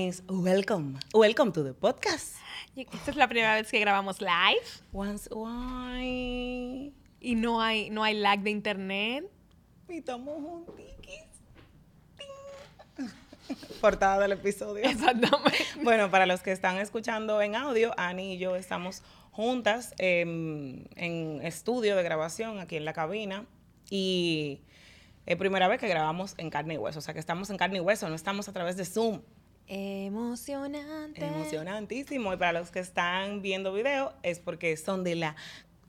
Welcome. Welcome to the podcast. Esta es la primera vez que grabamos live. Once, why? Y no hay, no hay lag de internet. Y estamos juntiquis. Portada del episodio. Exactamente. Bueno, para los que están escuchando en audio, Ani y yo estamos juntas em, en estudio de grabación aquí en la cabina. Y es primera vez que grabamos en carne y hueso. O sea, que estamos en carne y hueso, no estamos a través de Zoom. Emocionante. Emocionantísimo. Y para los que están viendo video, es porque son de la,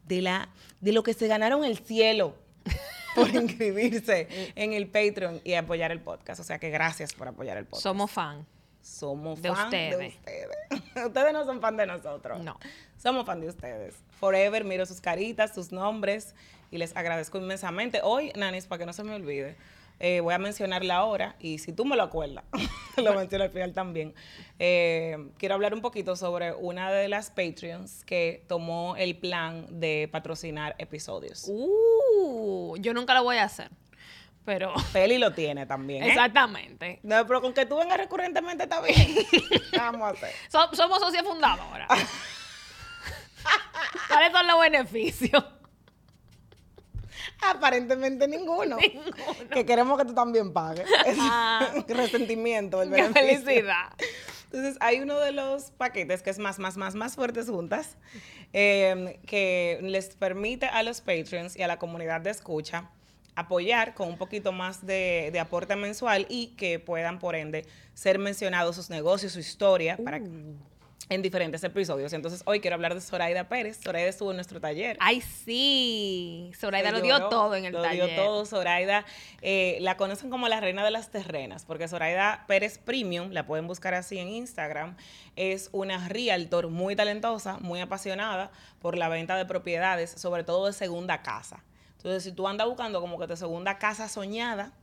de la, de lo que se ganaron el cielo por inscribirse en el Patreon y apoyar el podcast. O sea que gracias por apoyar el podcast. Somos fan. Somos de fan de ustedes. ustedes. ustedes no son fan de nosotros. No. Somos fan de ustedes. Forever, miro sus caritas, sus nombres y les agradezco inmensamente. Hoy, Nanis, para que no se me olvide, eh, voy a mencionar la hora y si tú me lo acuerdas, lo menciono al final también. Eh, quiero hablar un poquito sobre una de las Patreons que tomó el plan de patrocinar episodios. Uh, yo nunca lo voy a hacer. Pero. Feli lo tiene también. ¿eh? Exactamente. No, pero con que tú vengas recurrentemente está bien. Vamos a hacer. So- somos socios fundadora. ¿Cuáles son los beneficios? Aparentemente ninguno. Que queremos que tú también pagues. Ah. Resentimiento, el ¡Qué beneficio. felicidad! Entonces, hay uno de los paquetes que es más, más, más, más fuertes juntas, eh, que les permite a los Patreons y a la comunidad de escucha apoyar con un poquito más de, de aporte mensual y que puedan, por ende, ser mencionados sus negocios, su historia, para, en diferentes episodios. Entonces, hoy quiero hablar de Zoraida Pérez. Zoraida estuvo en nuestro taller. ¡Ay, sí! Zoraida Se lo dio todo en el lo taller. dio todo. Zoraida eh, la conocen como la reina de las terrenas, porque Zoraida Pérez Premium, la pueden buscar así en Instagram, es una realtor muy talentosa, muy apasionada por la venta de propiedades, sobre todo de segunda casa. Entonces, si tú andas buscando como que tu segunda casa soñada,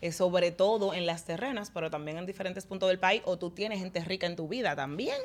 eh, sobre todo en las terrenas, pero también en diferentes puntos del país, o tú tienes gente rica en tu vida también,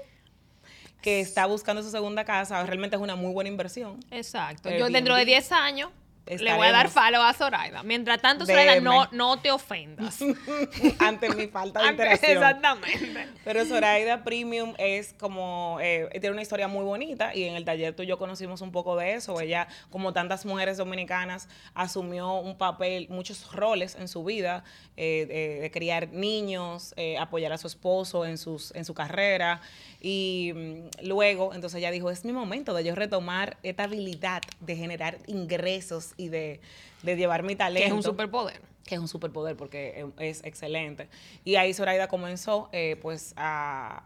que está buscando su segunda casa, realmente es una muy buena inversión. Exacto. Airbnb. Yo dentro de 10 años le voy a dar follow a Zoraida. Mientras tanto, Zoraida, no, no te ofendas. ante mi falta de interacción. Exactamente. Pero Zoraida Premium es como, eh, tiene una historia muy bonita y en el taller tú y yo conocimos un poco de eso. Ella, como tantas mujeres dominicanas, asumió un papel, muchos roles en su vida, eh, de, de criar niños, eh, apoyar a su esposo en, sus, en su carrera. Y mm, luego, entonces ella dijo, es mi momento de yo retomar esta habilidad de generar ingresos y de, de llevar mi talento Que es un superpoder. que es un superpoder porque es excelente. Y ahí Zoraida comenzó eh, pues a,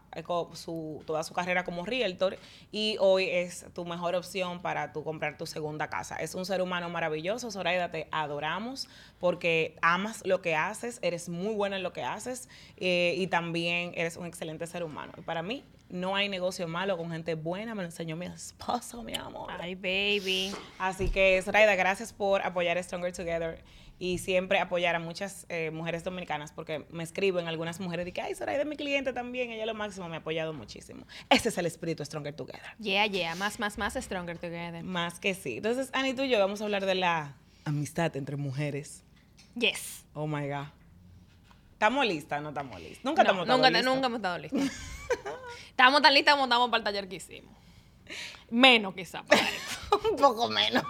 su, toda su carrera como realtor y hoy es tu mejor opción para tú comprar tu segunda casa. Es un ser humano maravilloso, Zoraida, te adoramos porque amas lo que haces, eres muy buena en lo que haces eh, y también eres un excelente ser humano. Y para mí no hay negocio malo con gente buena, me lo enseñó mi esposo, mi amor. Ay, baby. Así que, Zoraida, gracias por apoyar Stronger Together y siempre apoyar a muchas eh, mujeres dominicanas, porque me escriben algunas mujeres de que, ay, Zoraida es mi cliente también, ella lo máximo me ha apoyado muchísimo. Ese es el espíritu Stronger Together. Yeah, yeah. Más, más, más stronger together. Más que sí. Entonces, Ani, tú y yo vamos a hablar de la amistad entre mujeres. Yes. Oh my God. ¿Estamos listas? No estamos listas. Nunca No, estamos nunca, listas. nunca hemos estado listos. Estamos tan listas como estamos para el taller que hicimos. Menos quizá un poco menos.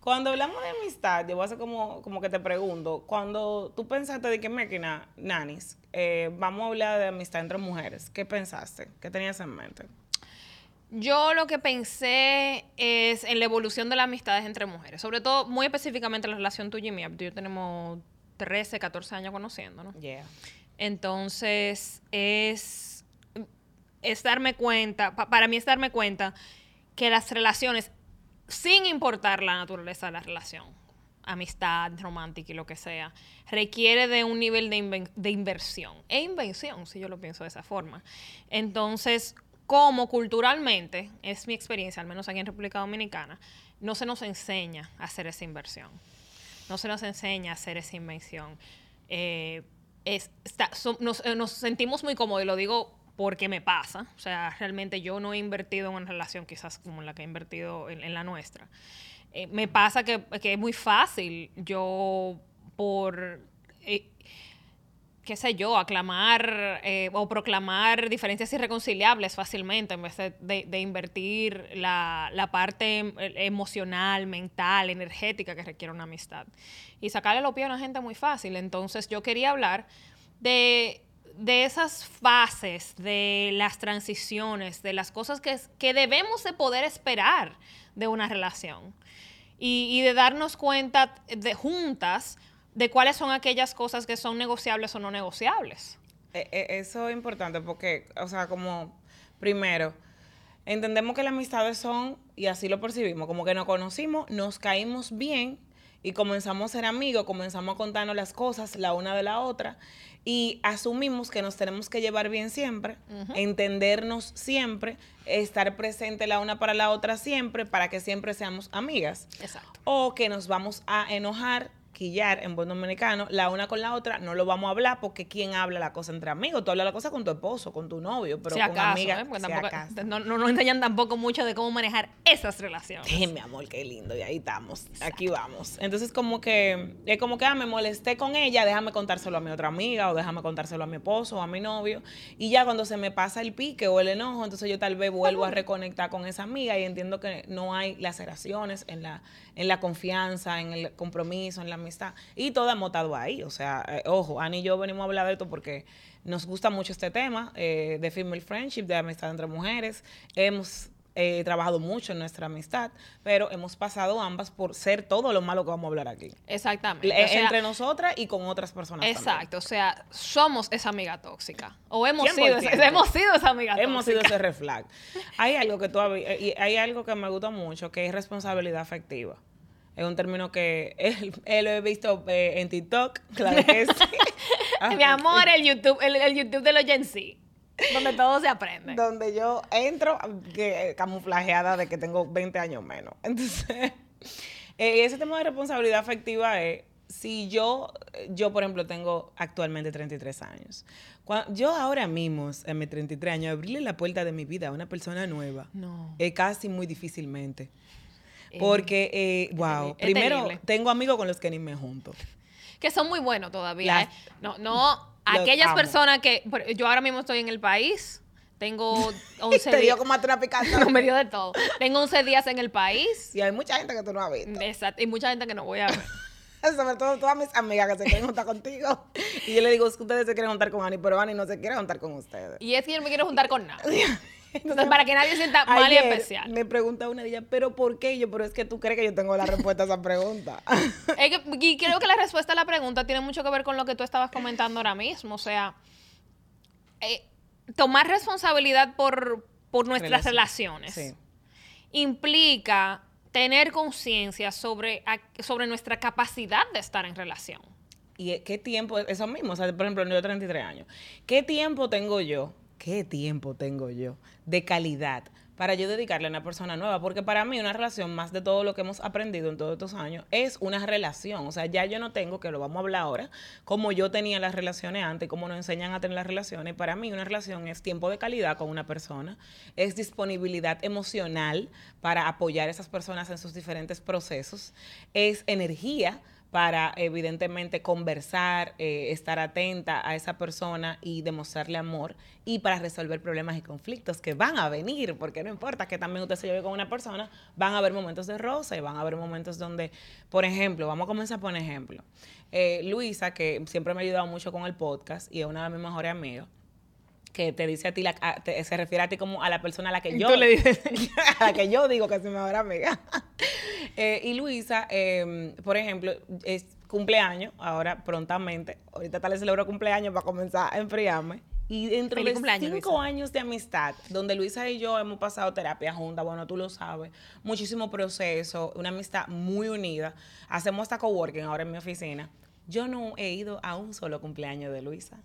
Cuando hablamos de amistad, yo voy a hacer como, como que te pregunto, cuando tú pensaste de qué máquina, Nanis, eh, vamos a hablar de amistad entre mujeres, ¿qué pensaste? ¿Qué tenías en mente? Yo lo que pensé es en la evolución de las amistades entre mujeres. Sobre todo, muy específicamente la relación tuya y mía. Tú y yo tenemos 13, 14 años conociéndonos. Yeah. Entonces, es, es darme cuenta, pa- para mí es darme cuenta que las relaciones, sin importar la naturaleza de la relación, amistad, romántica y lo que sea, requiere de un nivel de, inven- de inversión. E invención, si yo lo pienso de esa forma. Entonces, como culturalmente, es mi experiencia, al menos aquí en República Dominicana, no se nos enseña a hacer esa inversión. No se nos enseña a hacer esa invención. Eh, es- está- nos, eh, nos sentimos muy cómodos, y lo digo porque me pasa. O sea, realmente yo no he invertido en una relación quizás como la que he invertido en, en la nuestra. Eh, me pasa que, que es muy fácil yo por... eh, qué sé yo, aclamar eh, o proclamar diferencias irreconciliables fácilmente en vez de, invertir la, la, parte em, emocional, mental, energética que requiere una amistad. Y sacarle los pies a una gente muy fácil. Entonces yo quería hablar de, de esas fases, de las transiciones, de las cosas que, que debemos de poder esperar de una relación. Y, de darnos cuenta de juntas de cuáles son aquellas cosas que son negociables o no negociables. E, e, eso es importante porque, o sea, como primero, entendemos que las amistades son, y así lo percibimos, como que nos conocimos, nos caímos bien y comenzamos a ser amigos, comenzamos a contarnos las cosas la una de la otra y asumimos que nos tenemos que llevar bien siempre, entendernos siempre, estar presente la una para la otra siempre, para que siempre seamos amigas. Exacto. O que nos vamos a enojar en buen dominicano, la una con la otra, no lo vamos a hablar porque ¿quién habla la cosa entre amigos? Tú hablas la cosa con tu esposo, con tu novio, pero con amigas. ¿eh? no, no, enseñan tampoco mucho de cómo manejar esas relaciones. Sí, mi amor, qué lindo, y ahí estamos, aquí vamos. Entonces, como que, es como que, ah, me molesté con ella, déjame contárselo a mi otra amiga, o déjame contárselo a mi esposo o a mi novio, y ya cuando se me pasa el pique o el enojo, entonces yo tal vez vuelvo a reconectar con esa amiga y entiendo que no hay laceraciones en la, en la confianza, en el compromiso, en la amistad. Y todo hemos estado ahí. O sea, eh, ojo, Ani y yo venimos a hablar de esto porque nos gusta mucho este tema eh, de female friendship, de amistad entre mujeres. Hemos eh, trabajado mucho en nuestra amistad, pero hemos pasado ambas por ser todo lo malo que vamos a hablar aquí. Exactamente. entre nosotras y con otras personas. Exacto, o sea, somos esa amiga tóxica. O hemos sido, hemos sido esa amiga tóxica. Hemos sido ese reflag. hay algo que tú hay algo que me gusta mucho, que es responsabilidad afectiva. Es un término que él, lo he visto eh, en TikTok, claro que sí. Mi amor, el YouTube, el, YouTube de los Gen Z, donde todo se aprende. Donde yo entro que, camuflajeada de que tengo 20 años menos. Entonces, eh, ese tema de responsabilidad afectiva es, si yo, yo por ejemplo tengo actualmente 33 años, yo ahora mismo, en mis 33 años, abrirle la puerta de mi vida a una persona nueva, no. es casi muy difícilmente. Porque, eh, wow, primero tengo amigos con los que ni me junto. Que son muy buenos todavía. ¿eh? No, no, aquellas personas que, yo ahora mismo estoy en el país, tengo 11 Te dio como picada. me dio de todo. Tengo 11 días en el país. Y hay mucha gente que tú no has visto. Exacto, y mucha gente que no voy a ver. Sobre todo todas mis amigas que se quieren juntar contigo. Y yo le digo, es que ustedes se quieren juntar con Ani, pero Ani no se quiere juntar con ustedes. Y es que yo no me quiero juntar con nadie. Entonces, para que nadie sienta mal y especial. Me pregunta una de ellas, ¿pero por qué? yo, pero es que tú crees que yo tengo la respuesta a esa pregunta. es que, y creo que la respuesta a la pregunta tiene mucho que ver con lo que tú estabas comentando ahora mismo. O sea, eh, tomar responsabilidad por, nuestras relaciones implica tener conciencia sobre, sobre nuestra capacidad de estar en relación. ¿Y qué tiempo? Eso mismo, o sea, por ejemplo, yo 33 años. ¿Qué tiempo tengo yo ¿qué tiempo tengo yo de calidad para yo dedicarle a una persona nueva? Porque para mí una relación, más de todo lo que hemos aprendido en todos estos años, es una relación. O sea, ya yo no tengo, que lo vamos a hablar ahora, como yo tenía las relaciones antes, cómo nos enseñan a tener las relaciones. Para mí una relación es tiempo de calidad con una persona, es disponibilidad emocional para apoyar a esas personas en sus diferentes procesos, es energía para evidentemente conversar, eh, estar atenta a esa persona y demostrarle amor y para resolver problemas y conflictos que van a venir, porque no importa que también usted se lleve con una persona, van a haber momentos de rosa y van a haber momentos donde, por ejemplo, vamos a comenzar por ejemplo, eh, Luisa, que siempre me ha ayudado mucho con el podcast y es una de mis mejores amigas, que te dice a ti, la, se refiere a ti como a la persona a la que yo... le dices? a la que yo digo que es mi mejor amiga. Eh, y Luisa, em, por ejemplo, es cumpleaños, ahora prontamente. Ahorita tal vez celebro cumpleaños para comenzar a enfriarme. Y dentro de cinco años de amistad, donde Luisa y yo hemos pasado terapia juntas, bueno, tú lo sabes, muchísimo proceso, una amistad muy unida. Hacemos hasta coworking ahora en mi oficina. Yo no he ido a un solo cumpleaños de Luisa.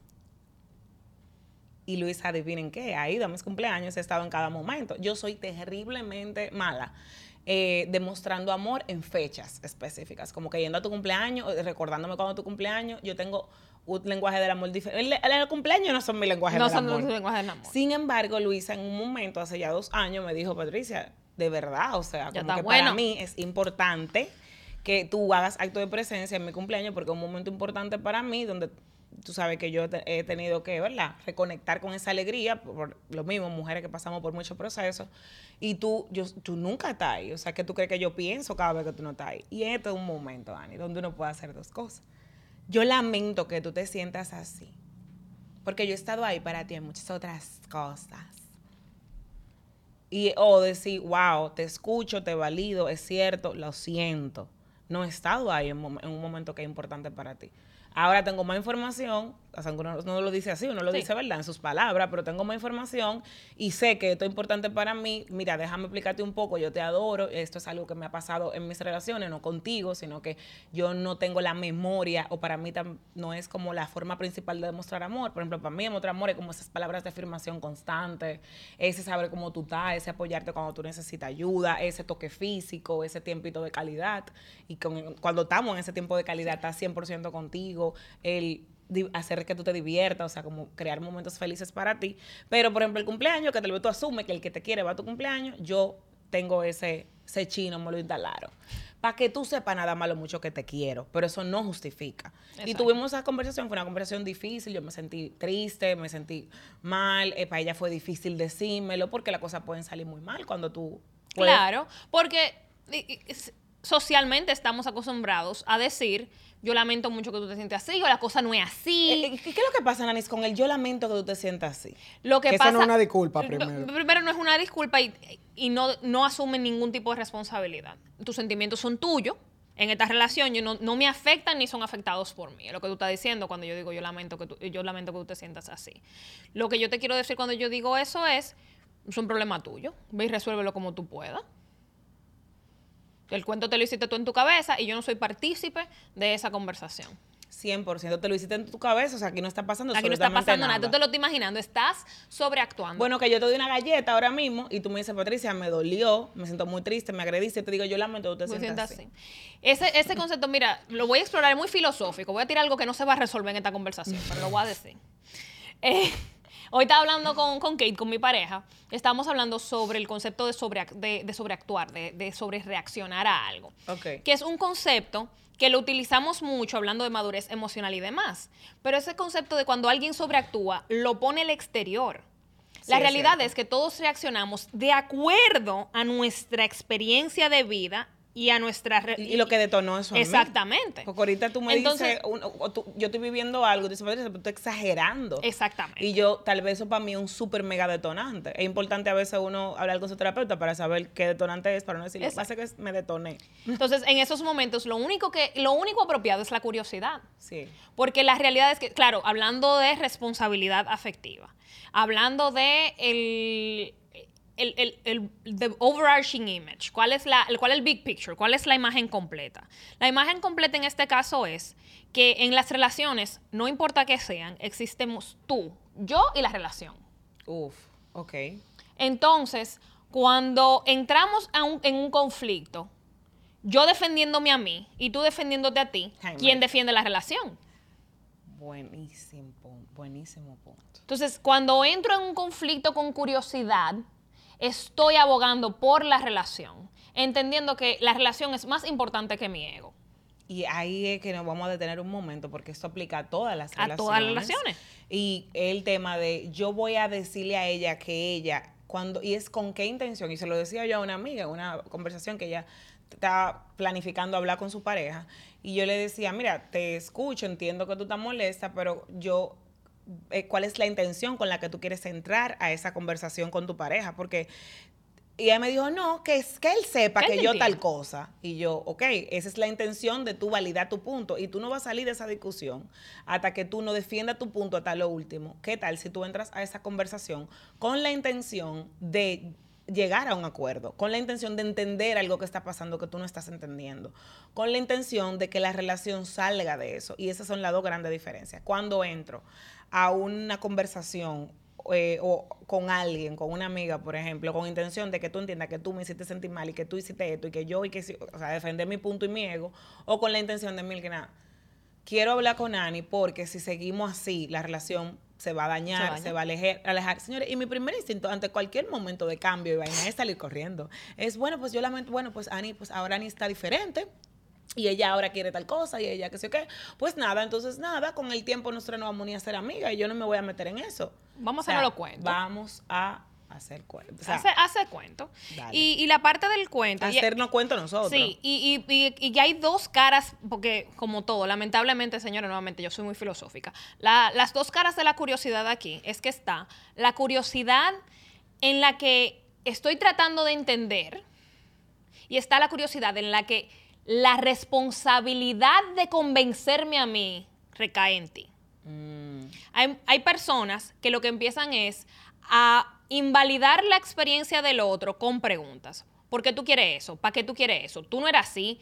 Y Luisa, adivinen qué, ha ido a mis cumpleaños, he estado en cada momento. Yo soy terriblemente mala. Eh, demostrando amor en fechas específicas, como que yendo a tu cumpleaños, eh, recordándome cuando tu cumpleaños, yo tengo un lenguaje del amor diferente. El, cumpleaños no son mi lenguaje no del son amor. No lenguaje del amor. Sin embargo, Luisa en un momento, hace ya dos años, me dijo, Patricia, de verdad, o sea, como que para mí es importante que tú hagas acto de presencia en mi cumpleaños porque es un momento importante para mí donde tú sabes que yo he tenido que, ¿verdad? Reconectar con esa alegría, por lo mismo, mujeres que pasamos por muchos procesos, y tú, yo, tú nunca estás ahí, o sea, que tú crees que yo pienso cada vez que tú no estás ahí. Y este es un momento, Dani, donde uno puede hacer dos cosas. Yo lamento que tú te sientas así, porque yo he estado ahí para ti en muchas otras cosas. Y, o decir, wow, te escucho, te valido, es cierto, lo siento. No he estado ahí en un momento que es importante para ti. Ahora tengo más información, no lo dice así, uno lo dice, ¿verdad? En sus palabras, pero tengo más información y sé que esto es importante para mí. Mira, déjame explicarte un poco, yo te adoro, esto es algo que me ha pasado en mis relaciones, no contigo, sino que yo no tengo la memoria o para mí no es como la forma principal de demostrar amor. Por ejemplo, para mí demostrar amor es como esas palabras de afirmación constante, ese saber cómo tú estás, ese apoyarte cuando tú necesitas ayuda, ese toque físico, ese tiempito de calidad. Y cuando estamos en ese tiempo de calidad, estás 100% contigo, el hacer que tú te diviertas, o sea, como crear momentos felices para ti. Pero, por ejemplo, el cumpleaños, que tal vez tú asumes que el que te quiere va a tu cumpleaños, yo tengo ese, ese chino, me lo instalaron. Para que tú sepas nada más lo mucho que te quiero, pero eso no justifica. Y tuvimos esa conversación, fue una conversación difícil, yo me sentí triste, me sentí mal, eh, para ella fue difícil decírmelo, porque las cosas pueden salir muy mal cuando tú... Claro, porque socialmente estamos acostumbrados a decir yo lamento mucho que tú te sientas así, o la cosa no es así. Eh, eh, ¿Qué, es lo que pasa, Nanis, con el yo lamento que tú te sientas así? Lo que, pasa, no es una disculpa primero. primero no es una disculpa y, y no, no asumen ningún tipo de responsabilidad. Tus sentimientos son tuyos. En esta relación yo no, no, me afectan ni son afectados por mí. Es lo que tú estás diciendo cuando yo digo yo lamento que tú, yo lamento que tú te sientas así. Lo que yo te quiero decir cuando yo digo eso es, es un problema tuyo. Ve y resuélvelo como tú puedas. El cuento te lo hiciste tú en tu cabeza y yo no soy partícipe de esa conversación. 100%, te lo hiciste en tu cabeza, o sea, aquí no está pasando Aquí no está pasando nada. tú te lo estás imaginando, estás sobreactuando. Bueno, que yo te doy una galleta ahora mismo y tú me dices, Patricia, me dolió, me siento muy triste, me agrediste, te digo, yo lamento, tú te sientas así. Ese, ese concepto, mira, lo voy a explorar, es muy filosófico, voy a tirar algo que no se va a resolver en esta conversación, pero lo voy a decir. Eh, Hoy estaba hablando con, con, Kate, con mi pareja, estábamos hablando sobre el concepto de, sobre, de, sobreactuar, de, de sobre reaccionar a algo. Okay. Que es un concepto que lo utilizamos mucho hablando de madurez emocional y demás. Pero ese concepto de cuando alguien sobreactúa, lo pone el exterior. La realidad es, es que todos reaccionamos de acuerdo a nuestra experiencia de vida y a nuestra... y, lo que detonó eso. Exactamente. Porque ahorita tú me dices, yo estoy viviendo algo, dices, pero tú estás exagerando. Exactamente. Y yo, tal vez eso para mí es un súper mega detonante. Es importante a veces uno hablar con su terapeuta para saber qué detonante es, para no decir, lo que pasa es que me detoné. Entonces, en esos momentos, lo único, que, lo único apropiado es la curiosidad. Sí. Porque la realidad es que, claro, hablando de responsabilidad afectiva, hablando de el el, el, el overarching image, cuál es, la, cuál es el big picture, cuál es la imagen completa. La imagen completa en este caso es que en las relaciones, no importa qué sean, existemos tú, yo y la relación. Uf, ok. Entonces, cuando entramos en un conflicto, yo defendiéndome a mí y tú defendiéndote a ti, ¿quién defiende la relación? Buenísimo, buenísimo punto. Entonces, cuando entro en un conflicto con curiosidad, estoy abogando por la relación, entendiendo que la relación es más importante que mi ego. Y ahí es que nos vamos a detener un momento, porque esto aplica a todas las relaciones. A todas las relaciones. Y el tema de yo voy a decirle a ella que ella, cuando, y es con qué intención, y se lo decía yo a una amiga en una conversación que ella está planificando hablar con su pareja, y yo le decía, mira, te escucho, entiendo que tú estás molesta, pero yo eh, cuál es la intención con la que tú quieres entrar a esa conversación con tu pareja, porque y ella me dijo, no, que es que él sepa que yo tal cosa. Y yo, ok, esa es la intención de tú validar tu punto. Y tú no vas a salir de esa discusión hasta que tú no defiendas tu punto hasta lo último. ¿Qué tal si tú entras a esa conversación con la intención de llegar a un acuerdo, con la intención de entender algo que está pasando que tú no estás entendiendo, con la intención de que la relación salga de eso. Y esas son las dos grandes diferencias. Cuando entro a una conversación eh, o con alguien, con una amiga, por ejemplo, con intención de que tú entiendas que tú me hiciste sentir mal y que tú hiciste esto y que yo, y que, o sea, defender mi punto y mi ego, o con la intención de, mil que nada, quiero hablar con Ani porque si seguimos así, la relación se va a dañar, se va, a alejar, alejar. Señores, y mi primer instinto ante cualquier momento de cambio y vaina es salir corriendo. Es, bueno, pues yo lamento, bueno, pues Ani, pues ahora Ani está diferente, y ella ahora quiere tal cosa y ella qué sé qué. Pues nada, entonces nada, con el tiempo nosotros no vamos ni a ser amigas y yo no me voy a meter en eso. Vamos a hacer los cuentos. Vamos a hacer cuentos. O sea, hace, hace cuento. Y, y la parte del cuento. hacernos cuentos nosotros. Sí, y, y, y, hay dos caras, porque como todo, lamentablemente, señora, nuevamente, yo soy muy filosófica. La- las dos caras de la curiosidad aquí es que está la curiosidad en la que estoy tratando de entender y está la curiosidad en la que la responsabilidad de convencerme a mí recae en ti. Mm, Hay, hay personas que lo que empiezan es a invalidar la experiencia del otro con preguntas. ¿Por qué tú quieres eso? ¿Para qué tú quieres eso? Tú no eras así.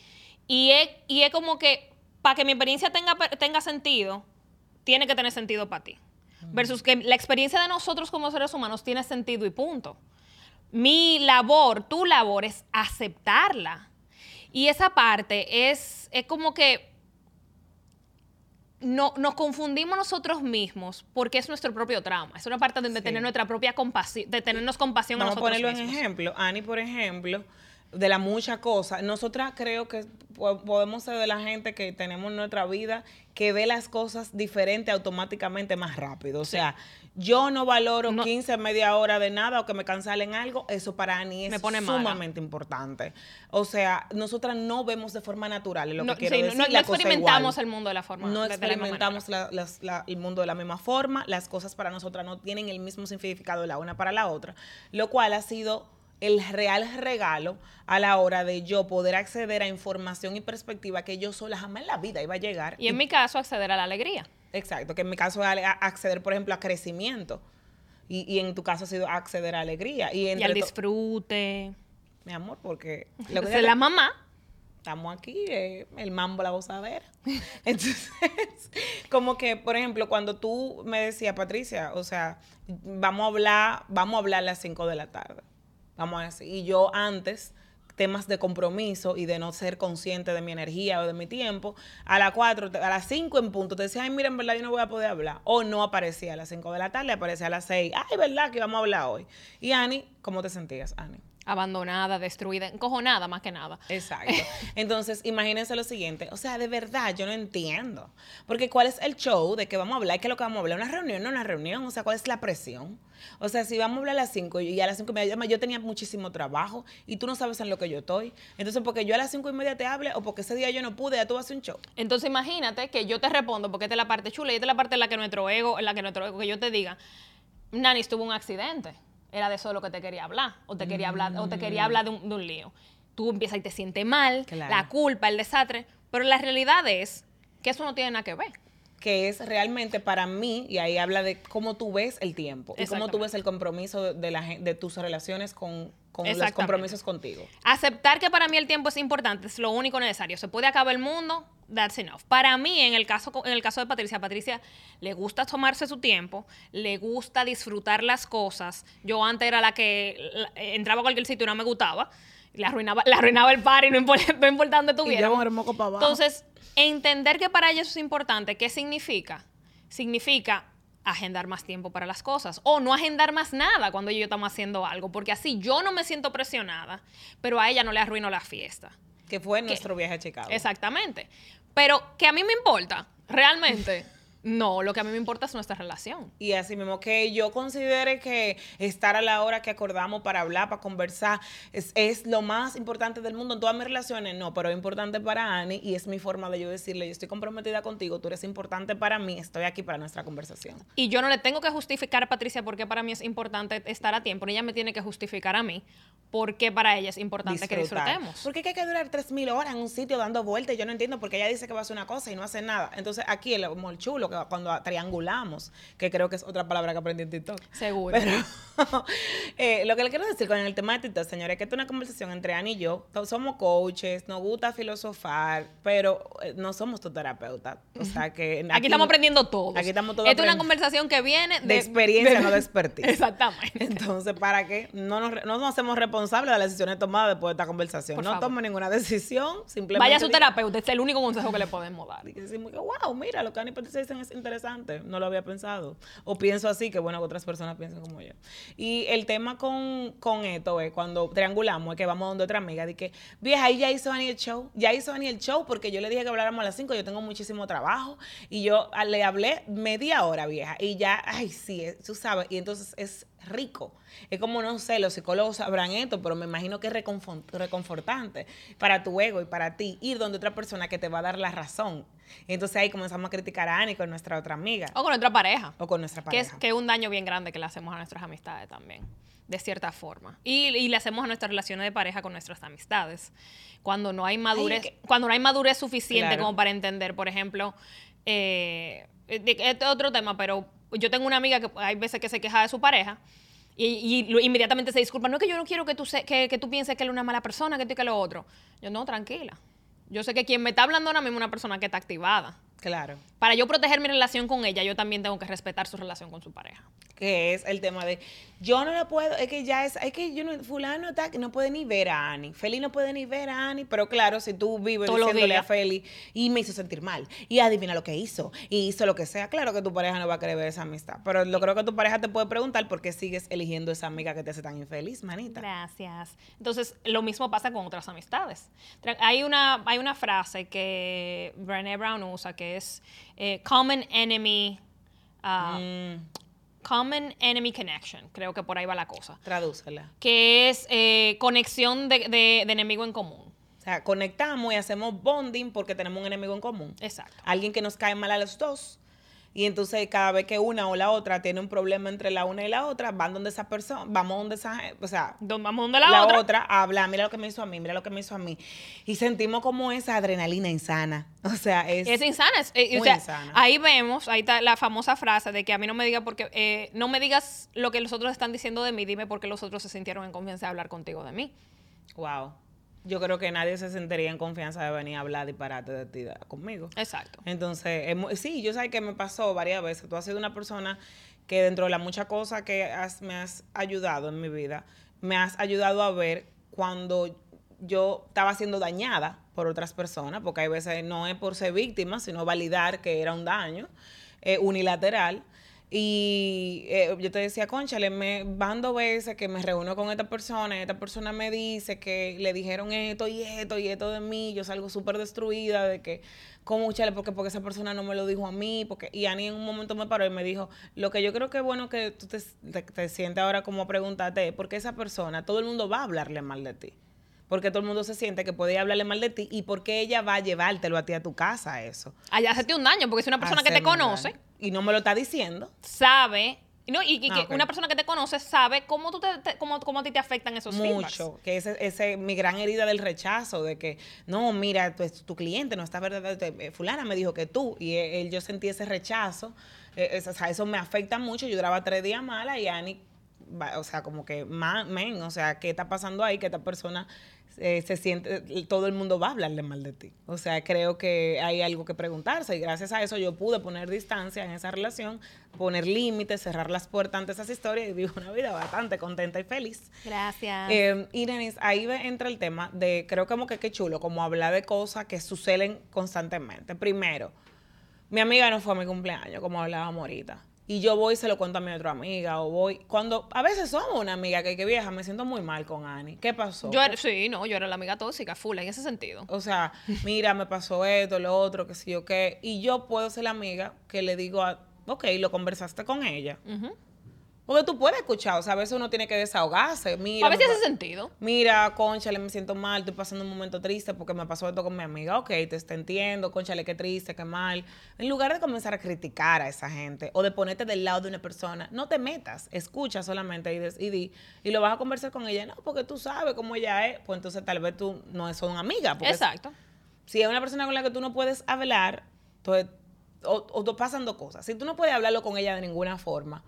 Y es, y es como que para que mi experiencia tenga, tenga sentido, tiene que tener sentido para ti. Versus que la experiencia de nosotros como seres humanos tiene sentido y punto. Mi labor, tu labor es aceptarla. Y esa parte es, es como que no, nos confundimos nosotros mismos porque es nuestro propio trauma. Es una parte de, Sí. tener nuestra propia compasión, de tenernos compasión Vamos a a nosotros ponerlo en mismos. ejemplo. Ani, por ejemplo, de las muchas cosas. Nosotras creo que po- podemos ser de la gente que tenemos en nuestra vida que ve las cosas diferentes automáticamente más rápido. O sea, yo no valoro No. 15, media hora de nada o que me cancelen algo. Eso para Ani es Me pone mala. sumamente importante. O sea, nosotras no vemos de forma natural lo No, que quiero sí, decir. no, no la cosa experimentamos el mundo de la forma. no la experimentamos la- la- el mundo de la misma forma, las cosas para nosotras no tienen el mismo significado la una para la otra, lo cual ha sido el real regalo a la hora de yo poder acceder a información y perspectiva que yo sola jamás en la vida iba a llegar. Y en mi caso, acceder a la alegría. Exacto, que en mi caso es acceder, por ejemplo, a crecimiento. Y, y en tu caso ha sido acceder a alegría. Y, Y al disfrute. Mi amor, porque lo que la mamá. estamos aquí, eh, el mambo, la gozadera. Entonces, como que, por ejemplo, cuando tú me decías, Patricia, o sea, vamos a hablar, vamos a hablar a las 5 de la tarde. Vamos a decir, y yo antes, temas de compromiso y de no ser consciente de mi energía o de mi tiempo, a las 4, a las 5 en punto, te decía, ay, mira, en verdad yo no voy a poder hablar. O no aparecía a las 5 de la tarde, aparecía a las 6. Ay, ¿verdad que vamos a hablar hoy? Y Ani, ¿cómo te sentías, Ani? Abandonada, destruida, encojonada más que nada. Exacto. Entonces, imagínense lo siguiente. O sea, de verdad, yo no entiendo. Porque ¿cuál es el show de que vamos a hablar? ¿Qué es lo que vamos a hablar? ¿Una reunión? ¿No una reunión? O sea, ¿cuál es la presión? O sea, si vamos a hablar a las 5 y a las 5 y media, yo tenía muchísimo trabajo y tú no sabes en lo que yo estoy. Entonces, porque yo a las 5 y media te hable o porque ese día yo no pude, ya tú vas a hacer un show. Entonces imagínate que yo te respondo, porque esta es la parte chula y esta es la parte en la que nuestro ego, en la que nuestro ego, que yo te diga, Nani, tuvo un accidente. Era de eso de lo que te quería hablar. O te quería hablar, o te quería hablar de un, de un lío. Tú empiezas y te sientes mal, Claro. la culpa, el desastre. Pero la realidad es que eso no tiene nada que ver. que es realmente para mí, y ahí habla de cómo tú ves el tiempo y cómo tú ves el compromiso de, la, de tus relaciones con, con los compromisos contigo. Aceptar que para mí el tiempo es importante es lo único necesario. Se puede acabar el mundo, that's enough. Para mí, en el caso, en el caso de Patricia, a Patricia le gusta tomarse su tiempo, le gusta disfrutar las cosas. Yo antes era la que la- entraba a cualquier sitio y no me gustaba. Le arruinaba, le arruinaba el party, no, impor- no importante tuviera. Entonces, entender que para ella eso es importante, ¿qué significa? Significa agendar más tiempo para las cosas o no agendar más nada cuando yo estamos haciendo algo, porque así yo no me siento presionada, pero a ella no le arruino la fiesta. que fue nuestro viaje a Chicago. Exactamente. Pero que a mí me importa, realmente, no, lo que a mí me importa es nuestra relación. Y así mismo que yo considere que estar a la hora que acordamos para hablar, para conversar, es, es lo más importante del mundo en todas mis relaciones, no, pero es importante para Ani y es mi forma de yo decirle, yo estoy comprometida contigo, tú eres importante para mí, estoy aquí para nuestra conversación. Y yo no le tengo que justificar a Patricia por qué para mí es importante estar a tiempo, ella me tiene que justificar a mí por qué para ella es importante que disfrutemos. ¿Por qué hay que durar 3.000 horas en un sitio dando vueltas? Yo no entiendo porque ella dice que va a hacer una cosa y no hace nada. Entonces aquí el, el chulo, cuando triangulamos, que creo que es otra palabra que aprendí en TikTok. Seguro. Pero eh, lo que le quiero decir con el tema de TikTok, señores, es que esto es una conversación entre Ani y yo. Somos coaches, nos gusta filosofar, pero eh, no somos tu terapeuta. O sea que Aquí, estamos aprendiendo todo. Aquí estamos todos Esta es una conversación que viene de, de experiencia, no de expertise. Exactamente. Entonces, ¿para qué? No nos, no nos hacemos responsables de las decisiones tomadas después de esta conversación. Por no favor. tome ninguna decisión, simplemente. Vaya a su terapeuta, este es el único consejo que le podemos dar. y decimos que, wow, mira, lo que Ani y Patricia dicen es interesante, no lo había pensado. O pienso así, que bueno, que otras personas piensan como yo. Y el tema con, con esto es cuando triangulamos, es que vamos donde otra amiga, de que, vieja, ahí ya hizo Dani el show, ya hizo Dani el show, porque yo le dije que habláramos a las 5, yo tengo muchísimo trabajo, y yo le hablé media hora, vieja, y ya, ay, sí, tú sabes, y entonces es rico. Es como, no sé, los psicólogos sabrán esto, pero me imagino que es reconfortante para tu ego y para ti ir donde otra persona que te va a dar la razón. entonces ahí comenzamos a criticar a Ani con nuestra otra amiga. O con nuestra pareja. O con nuestra pareja. Que es, que es un daño bien grande que le hacemos a nuestras amistades también, de cierta forma. Y, y le hacemos a nuestras relaciones de pareja con nuestras amistades. Cuando no hay madurez, cuando no hay madurez suficiente como para entender, por ejemplo, eh, este es otro tema, pero yo tengo una amiga que hay veces que se queja de su pareja y, inmediatamente se disculpa. No es que yo no quiero que tú, que, que tú pienses que él es una mala persona, que tú y que lo otro. Yo, no, tranquila. Yo sé que quien me está hablando ahora mismo es una persona que está activada. Claro. Para yo proteger mi relación con ella, yo también tengo que respetar su relación con su pareja. Que es el tema de, yo no lo puedo, es que ya es, es que yo no, fulano está, no puede ni ver a Ani. Feli no puede ni ver a Ani, pero claro, si tú vives diciéndole a Feli y me hizo sentir mal, y adivina lo que hizo, y hizo lo que sea, claro que tu pareja no va a querer ver esa amistad. Pero lo creo que tu pareja te puede preguntar por qué sigues eligiendo esa amiga que te hace tan infeliz, manita. Gracias. Entonces, lo mismo pasa con otras amistades. Hay una, hay una frase que Brené Brown usa que es eh, Common Enemy. Uh, mm. Common Enemy Connection, creo que por ahí va la cosa. Tradúcela. Que es eh, conexión de, de, enemigo en común. O sea, conectamos y hacemos bonding porque tenemos un enemigo en común. Exacto. Alguien que nos cae mal a los dos y entonces cada vez que una o la otra tiene un problema entre la una y la otra, van donde esa persona, vamos donde esa, o sea, vamos donde la, otra. otra habla, mira lo que me hizo a mí, mira lo que me hizo a mí. Y sentimos como esa adrenalina insana. O sea, es... Es insana. Es, eh, insana. Ahí vemos, ahí está la famosa frase de que a mí no me diga porque, eh, no me digas lo que los otros están diciendo de mí, dime por qué los otros se sintieron en confianza de hablar contigo de mí. Wow yo creo que nadie se sentiría en confianza de venir a hablar disparate de ti conmigo. Exacto. Entonces, sí, yo sé que me pasó varias veces. Tú has sido una persona que dentro de las muchas cosas que me has ayudado en mi vida, me has ayudado a ver cuando yo estaba siendo dañada por otras personas, porque hay veces no es por ser víctima, sino validar que era un daño eh, unilateral. Y eh, yo te decía, conchale, me van dos veces que me reúno con esta persona y esta persona me dice que le dijeron esto y esto y esto de mí. Yo salgo súper destruida de que, ¿cómo, chale? Porque, porque esa persona no me lo dijo a mí. porque Y Ani en un momento me paró y me dijo, lo que yo creo que es bueno que tú te, te, sientes ahora como preguntarte es, porque esa persona, todo el mundo va a hablarle mal de ti porque todo el mundo se siente que puede hablarle mal de ti y porque ella va a llevártelo a ti a tu casa eso. Allá hacerte un daño, porque es una persona que te conoce y no me lo está diciendo. Sabe. No, y, que ah, una persona que te conoce sabe cómo, tú te, cómo, cómo, a ti te afectan esos Mucho. Que ese es mi gran herida del rechazo, de que, no, mira, pues, tu cliente no está verdad. Eh, fulana me dijo que tú. Y él, yo sentí ese rechazo. Eh, o sea, eso me afecta mucho. Yo duraba tres días mala y Ani, o sea, como que, men, o sea, ¿qué está pasando ahí? Que esta persona eh, se siente, todo el mundo va a hablarle mal de ti. O sea, creo que hay algo que preguntarse y gracias a eso yo pude poner distancia en esa relación, poner límites, cerrar las puertas ante esas historias y vivo una vida bastante contenta y feliz. Gracias. Eh, y Denise, ahí entra el tema de, creo como que qué chulo, como hablar de cosas que suceden constantemente. Primero, mi amiga no fue a mi cumpleaños, como hablábamos ahorita y yo voy y se lo cuento a mi otra amiga o voy cuando a veces somos una amiga que, que vieja me siento muy mal con Ani ¿qué pasó? yo sí no yo era la amiga tóxica full en ese sentido. O sea mira me pasó esto lo otro que sí yo qué y yo puedo ser la amiga que le digo a ok lo conversaste con ella porque tú puedes escuchar, o sea, a veces uno tiene que desahogarse. Mira, a veces hace sentido. Mira, conchale, me siento mal, estoy pasando un momento triste porque me pasó esto con mi amiga. Ok, te, te entiendo, conchale, qué triste, qué mal. En lugar de comenzar a criticar a esa gente o de ponerte del lado de una persona, no te metas, escucha solamente y, di, y lo vas a conversar con ella. No, porque tú sabes cómo ella es, pues entonces tal vez tú no son amiga. Exacto. Si es una persona con la que tú no puedes hablar, entonces, o, o pasan dos cosas. Si tú no puedes hablarlo con ella de ninguna forma,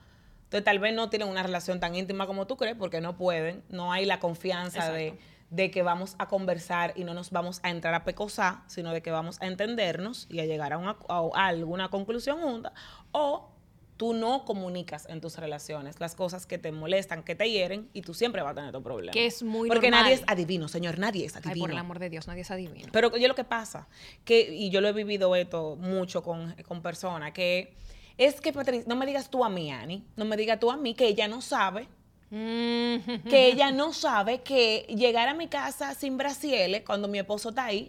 entonces tal vez no tienen una relación tan íntima como tú crees porque no pueden, no hay la confianza de, que vamos a conversar y no nos vamos a entrar a pecosar, sino de que vamos a entendernos y a llegar a, una, a alguna conclusión junta. O tú no comunicas en tus relaciones las cosas que te molestan, que te hieren, y tú siempre vas a tener tu problema. Que es muy Porque normal. nadie es adivino, señor, nadie es Ay, adivino. por el amor de Dios, nadie es adivino. Pero yo lo que pasa, que, y yo lo he vivido esto mucho con, con personas, que es que, Patricia, no me digas tú a mí, Ani, no me digas tú a mí que ella no sabe, Mm. que ella no sabe que llegar a mi casa sin brasieles cuando mi esposo está ahí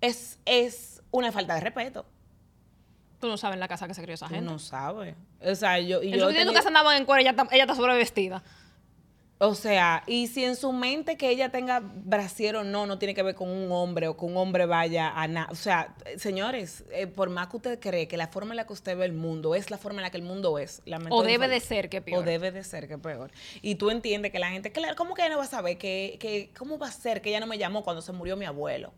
es, es una falta de respeto. Tú no sabes en la casa que se crió esa Tú gente. no sabes. O sea, yo... y En yo día en tu tenido- casa andaban en cuero, ella ella está sobrevestida. O sea, y si en su mente que ella tenga brasier o no, no tiene que ver con un hombre o que un hombre vaya a nada. O sea, señores, eh, por más que usted cree que la forma en la que usted ve el mundo es la forma en la que el mundo es. O debe de ser que peor. O debe de ser que peor. Y tú entiendes que la gente, claro, ¿cómo que ella no va a saber que, que, cómo va a ser que ella no me llamó cuando se murió mi abuelo?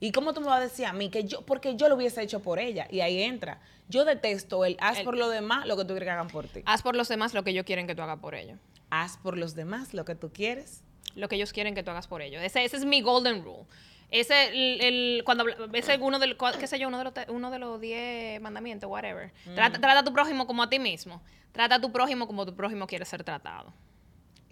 ¿Y cómo tú me vas a decir a mí que yo, porque yo lo hubiese hecho por ella? Y ahí entra. Yo detesto el haz El- por lo demás lo que tú quieres que hagan por ti. Haz por los demás lo que ellos quieren que tú hagas por ellos. Haz por los demás lo que tú quieres. Lo que ellos quieren que tú hagas por ellos. Ese, ese es mi golden rule. Ese, el, el- cuando ese uno del, cua- qué sé yo, uno de los, uno de los diez mandamientos, whatever. Trata, trata a tu prójimo como a ti mismo. Trata a tu prójimo como tu prójimo quiere ser tratado.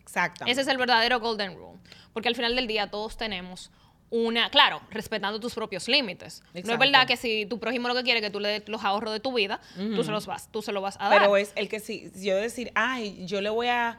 Exactamente. Ese es el verdadero golden rule. Porque al final del día todos tenemos una, claro, respetando tus propios límites. No es Exacto. verdad que si tu prójimo lo que quiere es que tú le des los ahorros de tu vida, tú se los vas, tú se lo vas a dar. Pero es el que si yo decir, ay, yo le voy a.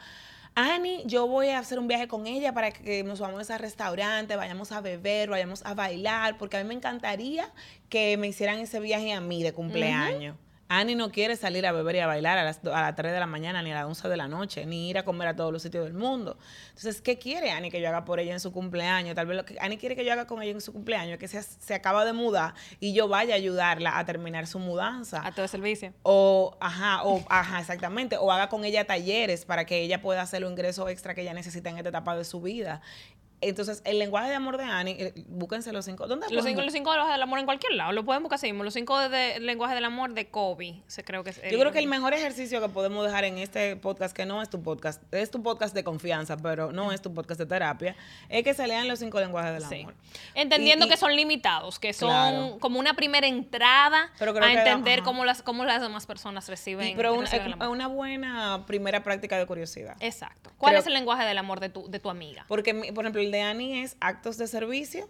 Ani, yo voy a hacer un viaje con ella para que nos vamos a restaurante, vayamos a beber, vayamos a bailar, porque a mí me encantaría que me hicieran ese viaje a mí de cumpleaños. Ani no quiere salir a beber y a bailar a las, a las 3 de la mañana, ni a las 11 de la noche, ni ir a comer a todos los sitios del mundo. Entonces, ¿qué quiere Ani que yo haga por ella en su cumpleaños? Tal vez lo que Ani quiere que yo haga con ella en su cumpleaños es que se, se acaba de mudar y yo vaya a ayudarla a terminar su mudanza. a todo servicio. O, ajá, o, ajá, exactamente. O haga con ella talleres para que ella pueda hacer los ingresos extra que ella necesita en esta etapa de su vida. Entonces, el lenguaje de amor de Annie, eh, búsquense los cinco. ¿Dónde Los cinco, los cinco lenguajes del amor en cualquier lado. Lo pueden buscar así mismo. Los cinco de, de- lenguajes del amor de Kobe. Se creo que es Yo creo que el mejor ejercicio que podemos dejar en este podcast, que no es tu podcast, es tu podcast de confianza, pero no es tu podcast de terapia, es que se lean los cinco lenguajes del Sí. amor. Entendiendo Y- que son limitados, que son Claro. como una primera entrada a entender cómo las, cómo las demás personas reciben. Y- pero reciben amor. una buena primera práctica de curiosidad. Exacto. ¿Cuál creo- es el lenguaje del amor de tu, de tu amiga? Porque, por ejemplo, el de Annie es actos de servicio